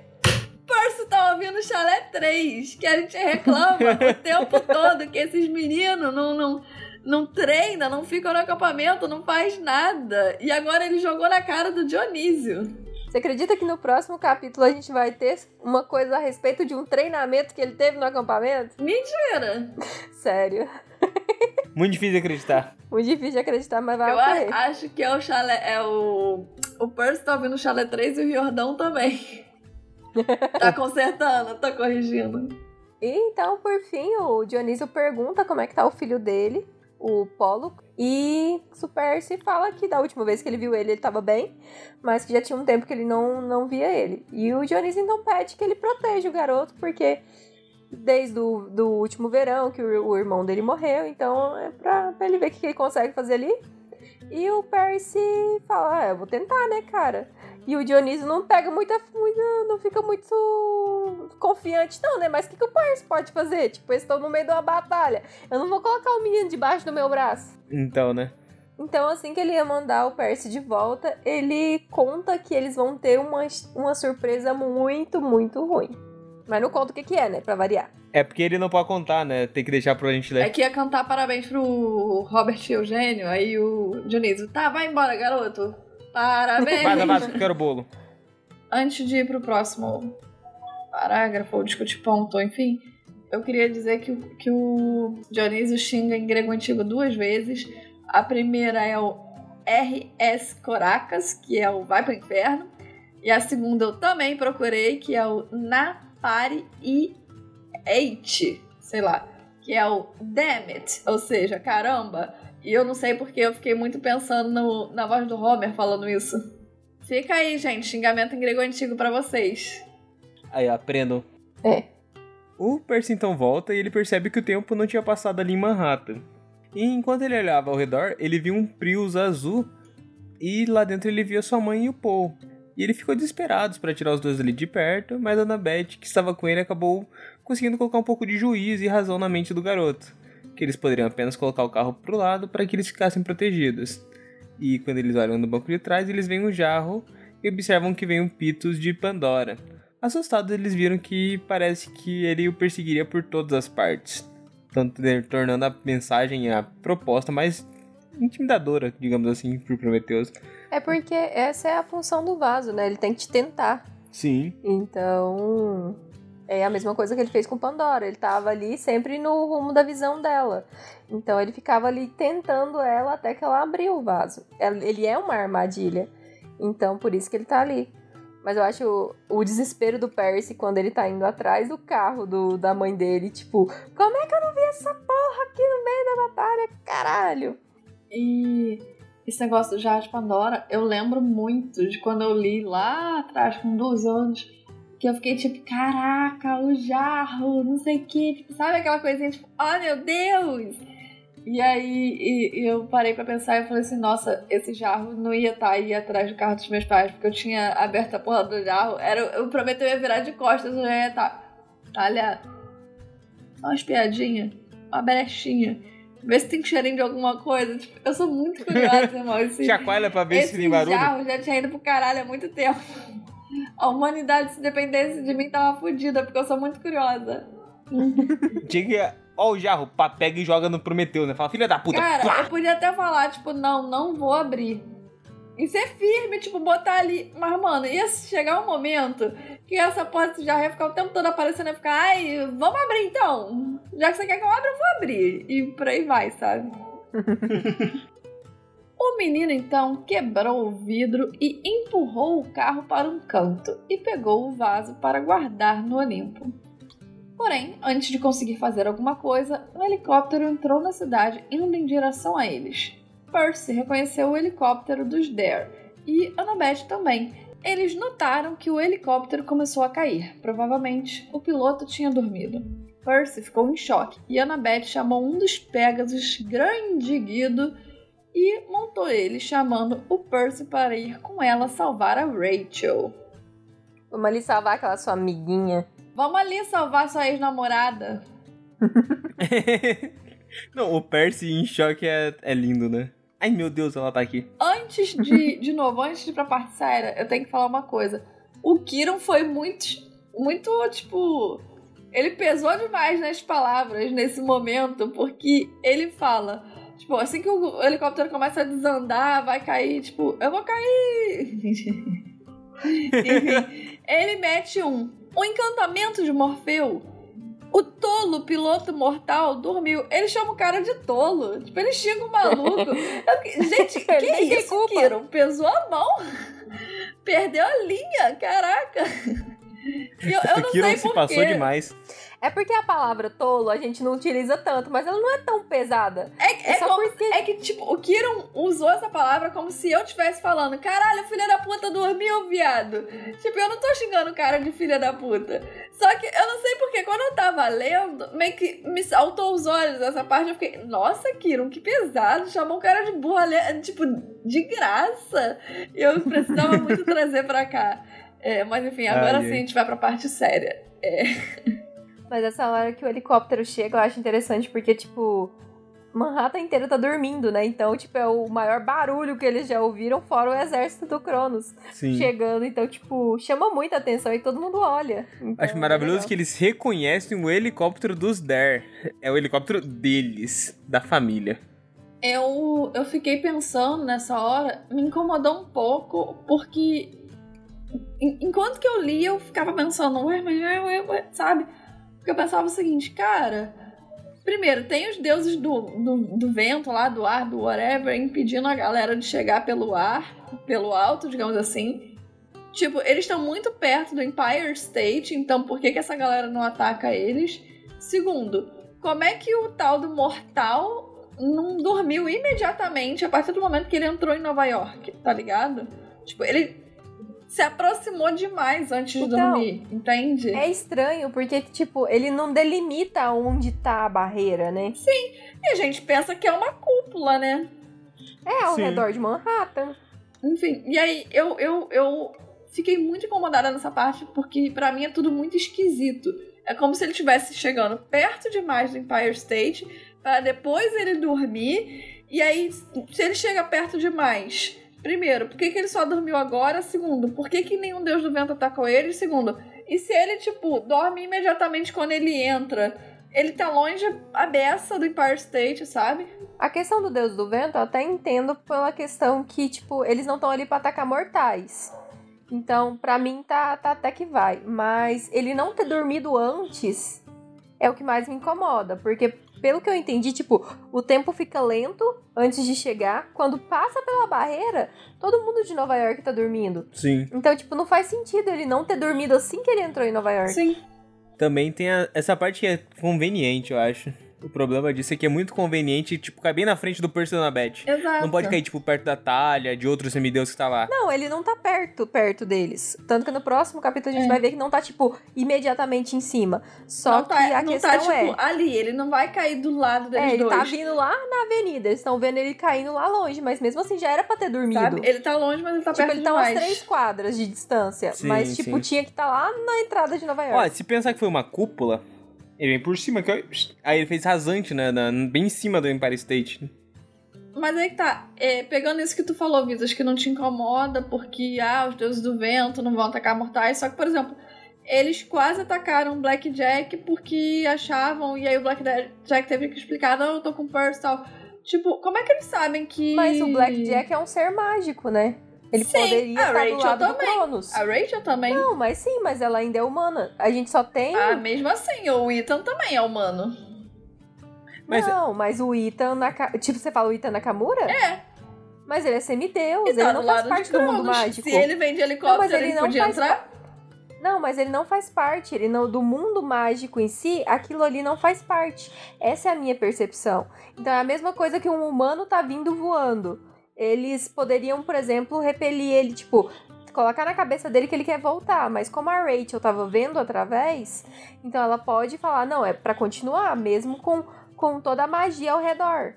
Speaker 2: Percy tá ouvindo o Chalé 3, que a gente reclama o *laughs* tempo todo que esses meninos não, não, não treinam, não ficam no acampamento, não faz nada. E agora ele jogou na cara do Dionísio.
Speaker 3: Você acredita que no próximo capítulo a gente vai ter uma coisa a respeito de um treinamento que ele teve no acampamento?
Speaker 2: Mentira!
Speaker 3: Sério. *laughs*
Speaker 1: Muito difícil de acreditar.
Speaker 3: Muito difícil de acreditar, mas vai
Speaker 2: Eu
Speaker 3: ocorrer.
Speaker 2: acho que é o chalé. É o. O Percy tá ouvindo o chalé 3 e o Riordão também. *laughs* tá consertando, tá corrigindo.
Speaker 3: E então, por fim, o Dionísio pergunta como é que tá o filho dele, o Polo, e o Percy fala que da última vez que ele viu ele, ele tava bem, mas que já tinha um tempo que ele não, não via ele. E o Dionísio então pede que ele proteja o garoto, porque desde o do último verão que o, o irmão dele morreu, então é pra, pra ele ver o que que ele consegue fazer ali. E o Percy fala, ah, eu vou tentar, né, cara? E o Dionísio não pega muita, muita não fica muito confiante, não, né? Mas o que, que o Percy pode fazer? Tipo, eles estão no meio de uma batalha. Eu não vou colocar o menino debaixo do meu braço.
Speaker 1: Então, né?
Speaker 3: Então, assim que ele ia mandar o Percy de volta, ele conta que eles vão ter uma, uma surpresa muito, muito ruim. Mas não conta o que, que é, né? Pra variar.
Speaker 1: É porque ele não pode contar, né? Tem que deixar pra gente
Speaker 2: É
Speaker 1: ler.
Speaker 2: que ia cantar parabéns pro Robert Eugênio, aí o Dionísio, tá, vai embora, garoto. Parabéns.
Speaker 1: Que eu quero bolo.
Speaker 2: Antes de ir pro próximo parágrafo ou discutir ponto, enfim, eu queria dizer que, o- que o Dionísio xinga em grego antigo duas vezes. A primeira é o RS Coracas, que é o Vai pro Inferno. E a segunda eu também procurei, que é o Na Pare e H, sei lá, que é o damn it, ou seja, caramba. E eu não sei porque eu fiquei muito pensando no, na voz do Homer falando isso. Fica aí, gente, xingamento em grego antigo para vocês.
Speaker 1: Aí, aprendam.
Speaker 3: É.
Speaker 1: O Percy então volta e ele percebe que o tempo não tinha passado ali em Manhattan. E enquanto ele olhava ao redor, ele viu um Prius azul e lá dentro ele via sua mãe e o Paul. E ele ficou desesperado para tirar os dois ali de perto, mas a Annabeth, que estava com ele, acabou conseguindo colocar um pouco de juízo e razão na mente do garoto. Que eles poderiam apenas colocar o carro pro lado para que eles ficassem protegidos. E quando eles olham no banco de trás, eles veem um jarro e observam que vem um Pitos de Pandora. Assustados, eles viram que parece que ele o perseguiria por todas as partes, tanto tornando a mensagem, a proposta mais intimidadora, digamos assim, pro Prometheus.
Speaker 3: É porque essa é a função do vaso, né? Ele tem que te tentar.
Speaker 1: Sim.
Speaker 3: Então, é a mesma coisa que ele fez com Pandora. Ele tava ali sempre no rumo da visão dela. Então ele ficava ali tentando ela até que ela abriu o vaso. Ele é uma armadilha. Então por isso que ele tá ali. Mas eu acho o, desespero do Percy quando ele tá indo atrás do carro do, da mãe dele. Tipo, como é que eu não vi essa porra aqui no meio da batalha? Caralho!
Speaker 2: E esse negócio do Jarro de Pandora, eu lembro muito de quando eu li lá atrás, com 12 anos, que eu fiquei tipo, caraca, o jarro, não sei o que, tipo, sabe aquela coisinha, tipo, oh meu Deus! E aí e, e eu parei para pensar e falei assim, nossa, esse jarro não ia estar tá aí atrás do carro dos meus pais, porque eu tinha aberto a porra do jarro, era, eu prometi eu ia virar de costas, eu já ia estar, tá, uma espiadinha, uma brechinha. Ver se tem cheirinho de alguma coisa. Tipo, eu sou muito curiosa, irmão. *laughs* Esse,
Speaker 1: Chacoalha pra ver se tem barulho. Esse
Speaker 2: jarro já tinha ido pro caralho há muito tempo. A humanidade, se dependesse de mim, tava fodida, porque eu sou muito curiosa.
Speaker 1: Tinha que. Ó, o jarro, pá, pega e joga no Prometeu, né? Fala, filha da puta.
Speaker 2: Cara, plá. eu podia até falar, tipo, não, não vou abrir. E ser firme, tipo, botar ali. Mas, mano, ia chegar um momento que essa porta já ia ficar o tempo todo aparecendo e ficar, ai, vamos abrir então. Já que você quer que eu abra, eu vou abrir. E por aí vai, sabe? *laughs* O menino então quebrou o vidro e empurrou o carro para um canto e pegou o vaso para guardar no Olimpo. Porém, antes de conseguir fazer alguma coisa, um helicóptero entrou na cidade indo em direção a eles. Percy reconheceu o helicóptero dos Dare e Annabeth também. Eles notaram que o helicóptero começou a cair. Provavelmente o piloto tinha dormido. Percy ficou em choque e Annabeth chamou um dos Pegasus, grande Guido, e montou ele, chamando o Percy para ir com ela salvar a Rachel.
Speaker 3: Vamos ali salvar aquela sua amiguinha.
Speaker 2: Vamos ali salvar sua ex-namorada. *laughs*
Speaker 1: Não, o Percy em choque é, é lindo, né? Ai meu Deus, ela tá aqui.
Speaker 2: Antes de, *laughs* de novo, antes de ir pra parte séria, eu tenho que falar uma coisa. O Kiron foi muito, muito, tipo. Ele pesou demais nas palavras nesse momento, porque ele fala Tipo, assim que o helicóptero começa a desandar, vai cair, tipo, eu vou cair! *laughs* Enfim, ele mete um. O encantamento de Morfeu. O tolo piloto mortal dormiu. Ele chama o cara de tolo. Tipo, ele xinga o maluco. *laughs* Eu, gente, que é isso, Kiron? Pesou a mão. Perdeu a linha, caraca. Eu, eu não
Speaker 1: Kiron
Speaker 2: sei
Speaker 1: se passou demais.
Speaker 3: É porque a palavra tolo a gente não utiliza tanto, mas ela não é tão pesada.
Speaker 2: É, é, é como, porque... é que, tipo, o Kiron usou essa palavra como se eu estivesse falando: caralho, filha da puta dormiu, viado. Tipo, eu não tô xingando o cara de filha da puta. Só que eu não sei porque, quando eu tava lendo, meio que me saltou os olhos essa parte. Eu fiquei, nossa, Kiron, que pesado. Chamou o cara de burra, tipo, de graça. E eu precisava muito trazer pra cá. É, mas enfim, agora Ai, sim a gente vai pra parte séria. É. *laughs*
Speaker 3: Mas essa hora que o helicóptero chega, eu acho interessante porque, tipo, Manhattan inteiro tá dormindo, né? Então, tipo, é o maior barulho que eles já ouviram, fora o exército do Cronos Sim. chegando. Então, tipo, chama muita atenção e todo mundo olha. Então,
Speaker 1: Acho maravilhoso é que eles reconhecem o helicóptero dos Dare. É o helicóptero deles, da família.
Speaker 2: Eu, eu fiquei pensando nessa hora, me incomodou um pouco, porque enquanto que eu li, eu ficava pensando, ué, mas ué, ué, sabe? Porque eu pensava o seguinte, cara. Primeiro, tem os deuses do, do, do, vento lá, do ar, do whatever, impedindo a galera de chegar pelo ar, pelo alto, digamos assim. Tipo, eles estão muito perto do Empire State, então por que, que essa galera não ataca eles? Segundo, como é que o tal do mortal não dormiu imediatamente a partir do momento que ele entrou em Nova York, tá ligado? Tipo, ele se aproximou demais antes de
Speaker 3: Então,
Speaker 2: dormir, entende?
Speaker 3: É estranho, porque, tipo, ele não delimita onde tá a barreira, né?
Speaker 2: E a gente pensa que é uma cúpula, né?
Speaker 3: É ao
Speaker 1: Sim.
Speaker 3: redor de Manhattan.
Speaker 2: Enfim, e aí eu, eu, eu fiquei muito incomodada nessa parte, porque pra mim é tudo muito esquisito. É como se ele estivesse chegando perto demais do Empire State, para depois ele dormir, e aí, se ele chega perto demais, primeiro, por que, que ele só dormiu agora? Segundo, por que, que nenhum Deus do Vento atacou ele? Segundo, e se ele, tipo, dorme imediatamente quando ele entra? Ele tá longe a beça do Empire State, sabe?
Speaker 3: A questão do Deus do Vento eu até entendo pela questão que, tipo, eles não estão ali pra atacar mortais. Então, pra mim, tá, tá até que vai. Mas ele não ter dormido antes é o que mais me incomoda. Porque, pelo que eu entendi, tipo, o tempo fica lento antes de chegar. Quando passa pela barreira, todo mundo de Nova York tá dormindo.
Speaker 1: Sim.
Speaker 3: Então, tipo, não faz sentido ele não ter dormido assim que ele entrou em Nova York.
Speaker 2: Sim.
Speaker 1: Também tem a- essa parte que é conveniente, eu acho. O problema disso é que é muito conveniente, tipo, cair bem na frente do Percy da Beth.
Speaker 2: Exato.
Speaker 1: Não pode cair, tipo, perto da talha, de outro semideus que tá lá.
Speaker 3: Não, ele não tá perto, perto deles. Tanto que no próximo capítulo a gente
Speaker 2: É.
Speaker 3: vai ver que não tá, tipo, imediatamente em cima. Só
Speaker 2: não
Speaker 3: que
Speaker 2: tá,
Speaker 3: a
Speaker 2: não
Speaker 3: questão
Speaker 2: tá, tipo,
Speaker 3: é.
Speaker 2: ali. Ele não vai cair do lado deles
Speaker 3: É, ele
Speaker 2: dois.
Speaker 3: tá vindo lá na avenida. Eles estão vendo ele caindo lá longe, mas mesmo assim já era pra ter dormido.
Speaker 2: Sabe? Ele tá longe, mas ele tá
Speaker 3: tipo,
Speaker 2: perto
Speaker 3: ele tá umas
Speaker 2: demais.
Speaker 3: três quadras de distância.
Speaker 1: Sim,
Speaker 3: mas, tipo,
Speaker 1: sim.
Speaker 3: tinha que estar tá lá na entrada de Nova York.
Speaker 1: Ó, se pensar que foi uma cúpula, ele vem por cima, que eu- aí ele fez rasante, né, na- bem em cima do Empire State.
Speaker 2: Mas aí que tá, é, pegando isso que tu falou, Visas, que não te incomoda porque, ah, os deuses do vento não vão atacar mortais. Só que, por exemplo, eles quase atacaram Blackjack porque achavam, e aí o Blackjack teve que explicar, não, eu tô com Percy e tal. Tipo, como é que eles sabem que...
Speaker 3: Mas o Blackjack é um ser mágico, né? Ele
Speaker 2: Sim,
Speaker 3: poderia estar do lado do
Speaker 2: também.
Speaker 3: Cronos.
Speaker 2: A Rachel também.
Speaker 3: Não, mas sim, mas ela ainda é humana. A gente só tem.
Speaker 2: Ah, mesmo assim, o Ethan também é humano.
Speaker 1: Mas-
Speaker 3: Não, mas o Ita Naka... Tipo, você fala o Ita Nakamura?
Speaker 2: É.
Speaker 3: Mas ele é semideus,
Speaker 2: E
Speaker 3: ele
Speaker 2: tá
Speaker 3: não
Speaker 2: do
Speaker 3: faz parte do mundo mágico.
Speaker 2: Se ele vem de helicóptero,
Speaker 3: Não, mas ele
Speaker 2: ele,
Speaker 3: não
Speaker 2: podia
Speaker 3: faz
Speaker 2: entrar.
Speaker 3: Não, mas ele não faz parte. Ele não, do mundo mágico em si, aquilo ali não faz parte. Essa é a minha percepção. Então é a mesma coisa que um humano tá vindo voando. Eles poderiam, por exemplo, repelir ele, tipo, colocar na cabeça dele que ele quer voltar. Mas como a Rachel tava vendo através, então ela pode falar, não, é pra continuar, mesmo com, com toda a magia ao redor.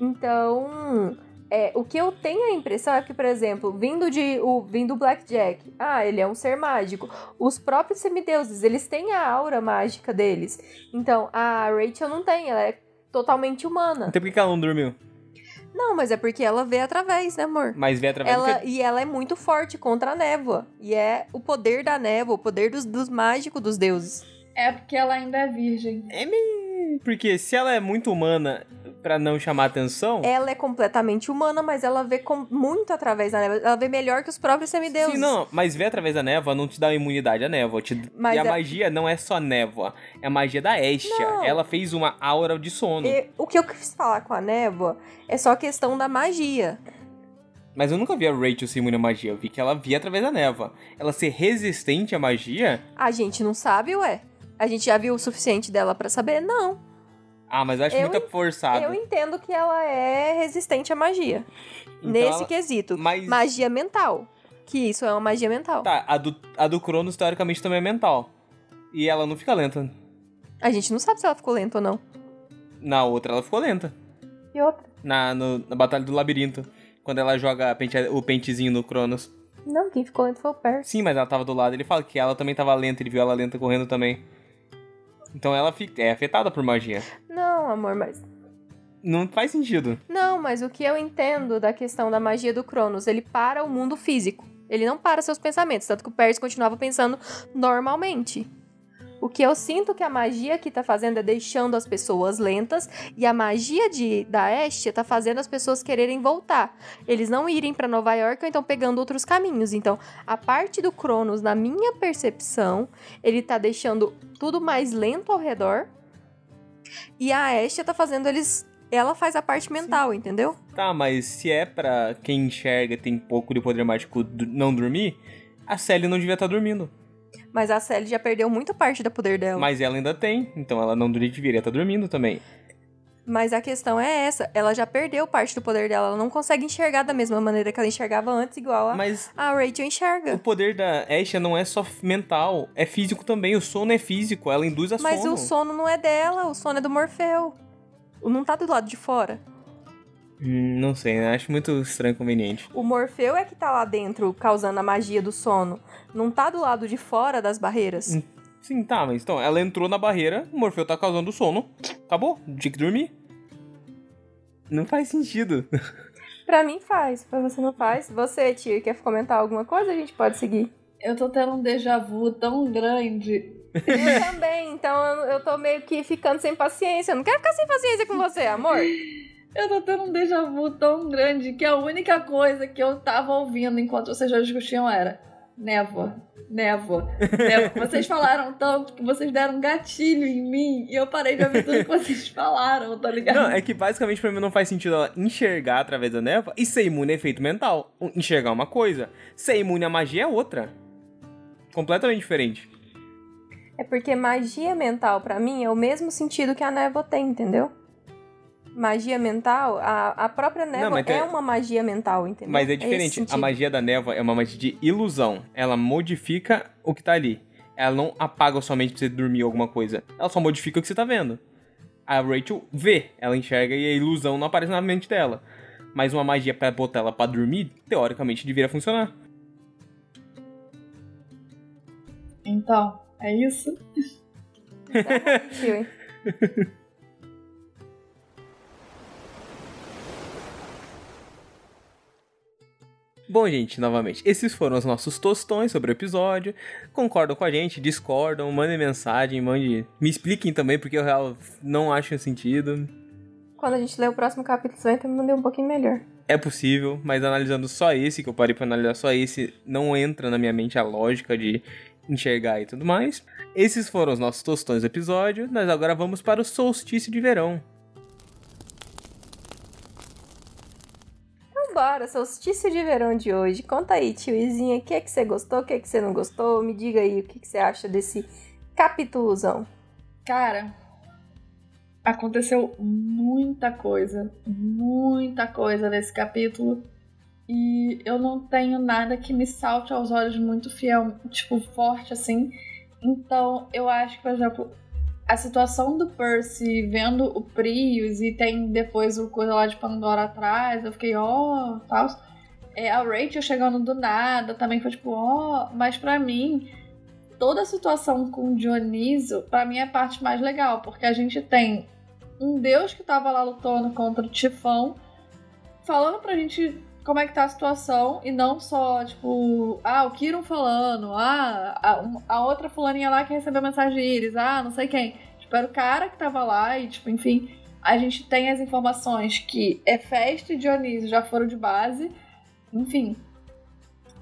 Speaker 3: Então, é, o que eu tenho a impressão é que, por exemplo, vindo de o vindo do Blackjack, ah, ele é um ser mágico. Os próprios semideuses, eles têm a aura mágica deles. Então, a Rachel não tem, ela é totalmente humana.
Speaker 1: Então por que que ela não dormiu?
Speaker 3: Não, mas é porque ela vê através, né, amor?
Speaker 1: Mas vê através
Speaker 3: Ela,
Speaker 1: que...
Speaker 3: e ela é muito forte contra a névoa. E é o poder da névoa, o poder dos, dos mágicos dos deuses.
Speaker 2: É porque ela ainda é virgem.
Speaker 1: É Porque se ela é muito humana pra não chamar atenção...
Speaker 3: Ela é completamente humana, mas ela vê com- muito através da névoa. Ela vê melhor que os próprios semideuses.
Speaker 1: Sim, não, mas ver através da névoa não te dá imunidade à névoa. Te...
Speaker 3: Mas
Speaker 1: e a
Speaker 3: é-
Speaker 1: magia não é só névoa, é a magia da Estia.
Speaker 3: Não.
Speaker 1: Ela fez uma aura de sono.
Speaker 3: E o que eu quis falar com a névoa é só a questão da magia.
Speaker 1: Mas eu nunca vi a Rachel ser imune à magia, eu vi que ela via através da névoa. Ela ser resistente à magia...
Speaker 3: A gente não sabe, ué. A gente já viu o suficiente dela pra saber? Não.
Speaker 1: Ah, mas eu acho
Speaker 3: Eu
Speaker 1: muito forçado.
Speaker 3: Eu entendo que ela é resistente à magia.
Speaker 1: Então
Speaker 3: nesse
Speaker 1: ela-
Speaker 3: quesito.
Speaker 1: Mas...
Speaker 3: Magia mental. Que isso é uma magia mental.
Speaker 1: Tá, a do, a do Cronos teoricamente também é mental. E ela não fica lenta.
Speaker 3: A gente não sabe se ela ficou lenta ou não.
Speaker 1: Na outra ela ficou lenta.
Speaker 3: E outra?
Speaker 1: Na, no- na Batalha do Labirinto. Quando ela joga pente- o pentezinho no Cronos.
Speaker 3: Não, quem ficou lento foi o Percy.
Speaker 1: Sim, mas ela tava do lado. Ele fala que ela também tava lenta, ele viu ela lenta correndo também. Então ela fica, é afetada por magia.
Speaker 3: Não, amor, mas.
Speaker 1: Não faz sentido.
Speaker 3: Não, mas o que eu entendo da questão da magia do Cronos, ele para o mundo físico. Ele não para seus pensamentos, tanto que o Percy continuava pensando normalmente. O que eu sinto que a magia aqui tá fazendo é deixando as pessoas lentas e a magia de, da Estia tá fazendo as pessoas quererem voltar. Eles não irem pra Nova York ou então pegando outros caminhos. Então, a parte do Cronos, na minha percepção, ele tá deixando tudo mais lento ao redor. E a Estia tá fazendo eles. Ela faz a parte mental, entendeu?
Speaker 1: Tá, mas se é pra quem enxerga tem pouco de poder mágico não dormir, a Sally não devia estar dormindo.
Speaker 3: Mas a Sally já perdeu muita parte do poder dela.
Speaker 1: Mas ela ainda tem, então ela não deveria estar dormindo também.
Speaker 3: Mas a questão é essa, ela já perdeu parte do poder dela, ela não consegue enxergar da mesma maneira que ela enxergava antes, igual a,
Speaker 1: Mas
Speaker 3: a Rachel enxerga.
Speaker 1: o poder da Asha não é só mental, é físico também. O sono é físico, ela induz a
Speaker 3: Mas
Speaker 1: sono.
Speaker 3: o sono não é dela, o sono é do Morfeu. Não tá do lado de fora.
Speaker 1: Hum, não sei, né? acho muito estranho e conveniente.
Speaker 3: O Morfeu é que tá lá dentro causando a magia do sono. Não tá do lado de fora das barreiras.
Speaker 1: Hum. Sim, tá, mas então, ela entrou na barreira, o Morfeu tá causando sono, acabou, tinha que dormir. Não faz sentido. *laughs*
Speaker 3: Pra mim faz, pra você não faz. Você, Tia, quer comentar alguma coisa? A gente pode seguir.
Speaker 2: Eu tô tendo um déjà vu tão grande.
Speaker 3: Eu também, então eu, eu tô meio que ficando sem paciência. Eu não quero ficar sem paciência com você, amor. *laughs*
Speaker 2: Eu tô tendo um déjà vu tão grande que a única coisa que eu tava ouvindo enquanto vocês já discutiam era névoa, névoa, névoa. Vocês falaram tanto que vocês deram um gatilho em mim e eu parei de ouvir tudo que vocês *laughs* falaram, tá ligado?
Speaker 1: Não, é que basicamente pra mim não faz sentido ela enxergar através da névoa e ser imune a efeito mental. Enxergar é uma coisa, ser imune à magia é outra. Completamente diferente.
Speaker 3: É porque magia mental, pra mim, é o mesmo sentido que a névoa tem, entendeu? Magia mental, a, a própria névoa
Speaker 1: mas tem-
Speaker 3: é uma magia mental, entendeu?
Speaker 1: Mas é diferente. a
Speaker 3: sentido.
Speaker 1: magia da névoa é uma magia de ilusão. Ela modifica o que tá ali. Ela não apaga somente pra você dormir alguma coisa. Ela só modifica o que você tá vendo. A Rachel vê, ela enxerga e a ilusão não aparece na mente dela. Mas uma magia pra botar ela pra dormir, teoricamente deveria funcionar.
Speaker 2: Então, é isso? *laughs*
Speaker 1: Bom, gente, novamente, esses foram os nossos tostões sobre o episódio. Concordam com a gente, discordam, mandem mensagem, mande. Me expliquem também, porque eu real não acho sentido.
Speaker 3: Quando a gente ler o próximo capítulo, você vai entender um pouquinho melhor.
Speaker 1: É possível, mas analisando só esse, que eu parei pra analisar só esse, não entra na minha mente a lógica de enxergar e tudo mais. Esses foram os nossos tostões do episódio. Nós agora vamos para o solstício de verão.
Speaker 3: Então bora, solstício de verão de hoje. Conta aí, tiozinha, o que é que você gostou, o que é que você não gostou? Me diga aí o que, que você acha desse capítulozão.
Speaker 2: Cara, aconteceu muita coisa, muita coisa nesse capítulo. E eu não tenho nada que me salte aos olhos muito fiel, tipo, forte assim. Então, eu acho que, por exemplo, a situação do Percy vendo o Prius e tem depois o coisa lá de Pandora atrás, eu fiquei, ó, tal. É, a Rachel chegando do nada também foi tipo, ó, mas pra mim, toda a situação com o Dioniso, pra mim é a parte mais legal, porque a gente tem um deus que tava lá lutando contra o Tifão, falando pra gente como é que tá a situação, e não só, tipo, ah, o Kiron falando, ah, a, a outra fulaninha lá que recebeu mensagem de Iris, ah, não sei quem. Tipo, era o cara que tava lá e, tipo, enfim, a gente tem as informações que Hefesto e Dionísio já foram de base, enfim.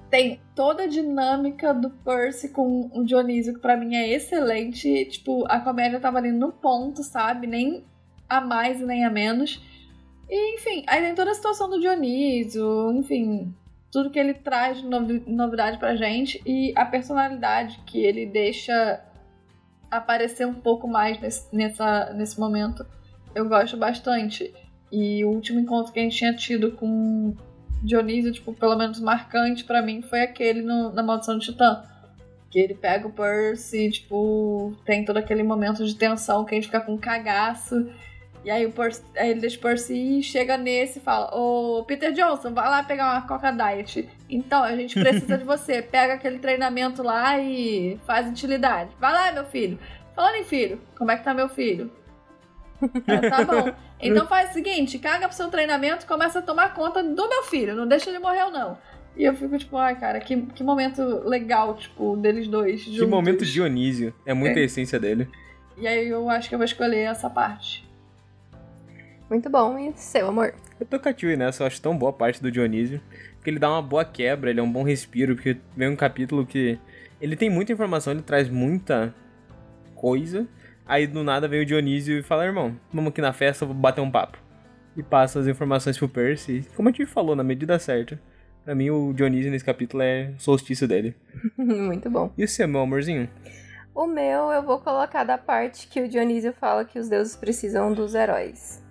Speaker 2: Tem toda a dinâmica do Percy com o Dionísio, que pra mim é excelente. Tipo, a comédia tava ali no ponto, sabe? Nem a mais e nem a menos. E, enfim, aí tem toda a situação do Dionísio, enfim, tudo que ele traz de novi- novidade pra gente e a personalidade que ele deixa aparecer um pouco mais nesse, nessa, nesse momento. Eu gosto bastante. E o último encontro que a gente tinha tido com Dionísio, tipo, pelo menos marcante pra mim, foi aquele no- na Maldição de Titã. Que ele pega o Percy, tipo, tem todo aquele momento de tensão que a gente fica com cagaço. E aí, o Percy, aí ele deixa o Percy chega nesse e fala: Ô Peter Johnson, vai lá pegar uma Coca Diet. Então, a gente precisa de *laughs* você. Pega aquele treinamento lá e faz utilidade. Vai lá, meu filho. Falando em filho, como é que tá meu filho? Ah, tá bom. Então faz o seguinte: caga pro seu treinamento e começa a tomar conta do meu filho. Não deixa ele morrer, não. E eu fico tipo, ai, cara, que, que momento legal, tipo, deles dois.
Speaker 1: Que
Speaker 2: juntos.
Speaker 1: momento Dionísio. É muita
Speaker 2: É.
Speaker 1: essência dele.
Speaker 2: E aí eu acho que eu vou escolher essa parte.
Speaker 3: Muito bom, e seu amor?
Speaker 1: Eu tô com a Tui nessa, eu acho tão boa a parte do Dionísio. Porque ele dá uma boa quebra, ele é um bom respiro, porque vem um capítulo que. Ele tem muita informação, ele traz muita coisa. Aí do nada vem o Dionísio e fala, irmão, vamos aqui na festa, vou bater um papo. E passa as informações pro Percy, como a gente falou, na medida certa. Pra mim, o Dionísio nesse capítulo é o solstício dele. *laughs*
Speaker 3: Muito bom.
Speaker 1: E o seu, meu amorzinho?
Speaker 3: O meu eu vou colocar da parte que o Dionísio fala que os deuses precisam dos heróis.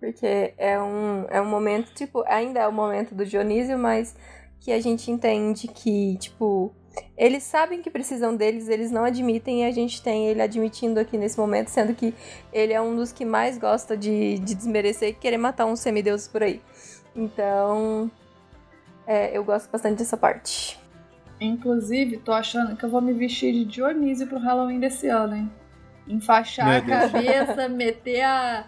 Speaker 3: Porque é um, é um momento, tipo, ainda é o momento do Dionísio, mas que a gente entende que, tipo, eles sabem que precisam deles, eles não admitem, e a gente tem ele admitindo aqui nesse momento, sendo que ele é um dos que mais gosta de, de desmerecer e querer matar uns semideuses por aí. Então, é, eu gosto bastante dessa parte.
Speaker 2: Inclusive, tô achando que eu vou me vestir de Dionísio pro Halloween desse ano, hein? Enfaixar a cabeça, meter a,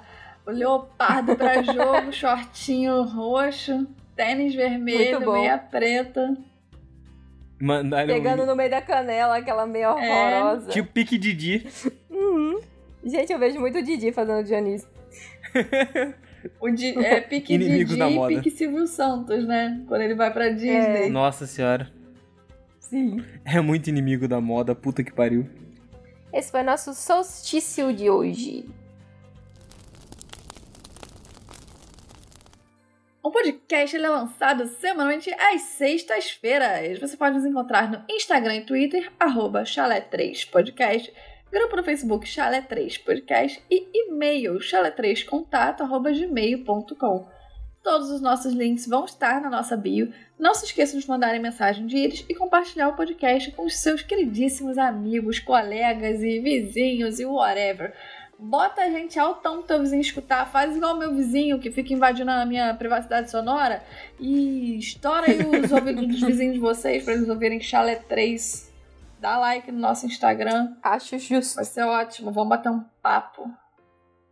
Speaker 2: leopardo pra jogo, *laughs* shortinho roxo, tênis vermelho, meia preta.
Speaker 1: Mandar
Speaker 3: Pegando um... no meio da canela, aquela meia é. horrorosa.
Speaker 1: É. Tipo pique Didi.
Speaker 3: Uhum. Gente, eu vejo muito Didi fazendo Dionísio.
Speaker 2: O Di, é *laughs* pique Inimigos Didi e pique Silvio Santos, né? Quando ele vai pra Disney. É.
Speaker 1: Nossa senhora.
Speaker 3: Sim.
Speaker 1: É muito inimigo da moda, puta que pariu.
Speaker 3: Esse foi nosso solstício de hoje.
Speaker 2: O podcast é lançado semanalmente às sextas-feiras. Você pode nos encontrar no Instagram e Twitter, arroba chalé3podcast grupo no Facebook Chalé 3 Podcast e e-mail chalé3contato@gmail.com. Todos os nossos links vão estar na nossa bio. Não se esqueçam de mandarem mensagem de íris e compartilhar o podcast com os seus queridíssimos amigos, colegas e vizinhos e whatever. Bota a gente altão pro teu vizinho escutar. Faz igual meu vizinho que fica invadindo a minha privacidade sonora e estoura aí os *laughs* ouvidos dos vizinhos de vocês para eles ouvirem Chalé 3 Dá like no nosso Instagram.
Speaker 3: Acho justo.
Speaker 2: Vai ser ótimo. Vamos bater um papo.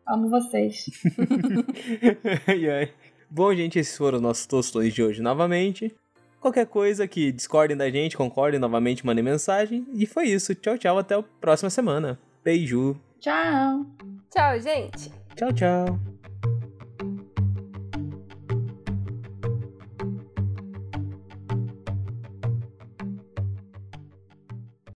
Speaker 2: Amo vocês. *laughs*
Speaker 1: ai, ai. Bom, gente, esses foram os nossos tostões de hoje novamente. Qualquer coisa que discordem da gente, concordem novamente, mandem mensagem. E foi isso. Tchau, tchau. Até a próxima semana. Beijo.
Speaker 2: Tchau.
Speaker 3: Tchau, gente.
Speaker 1: Tchau, tchau.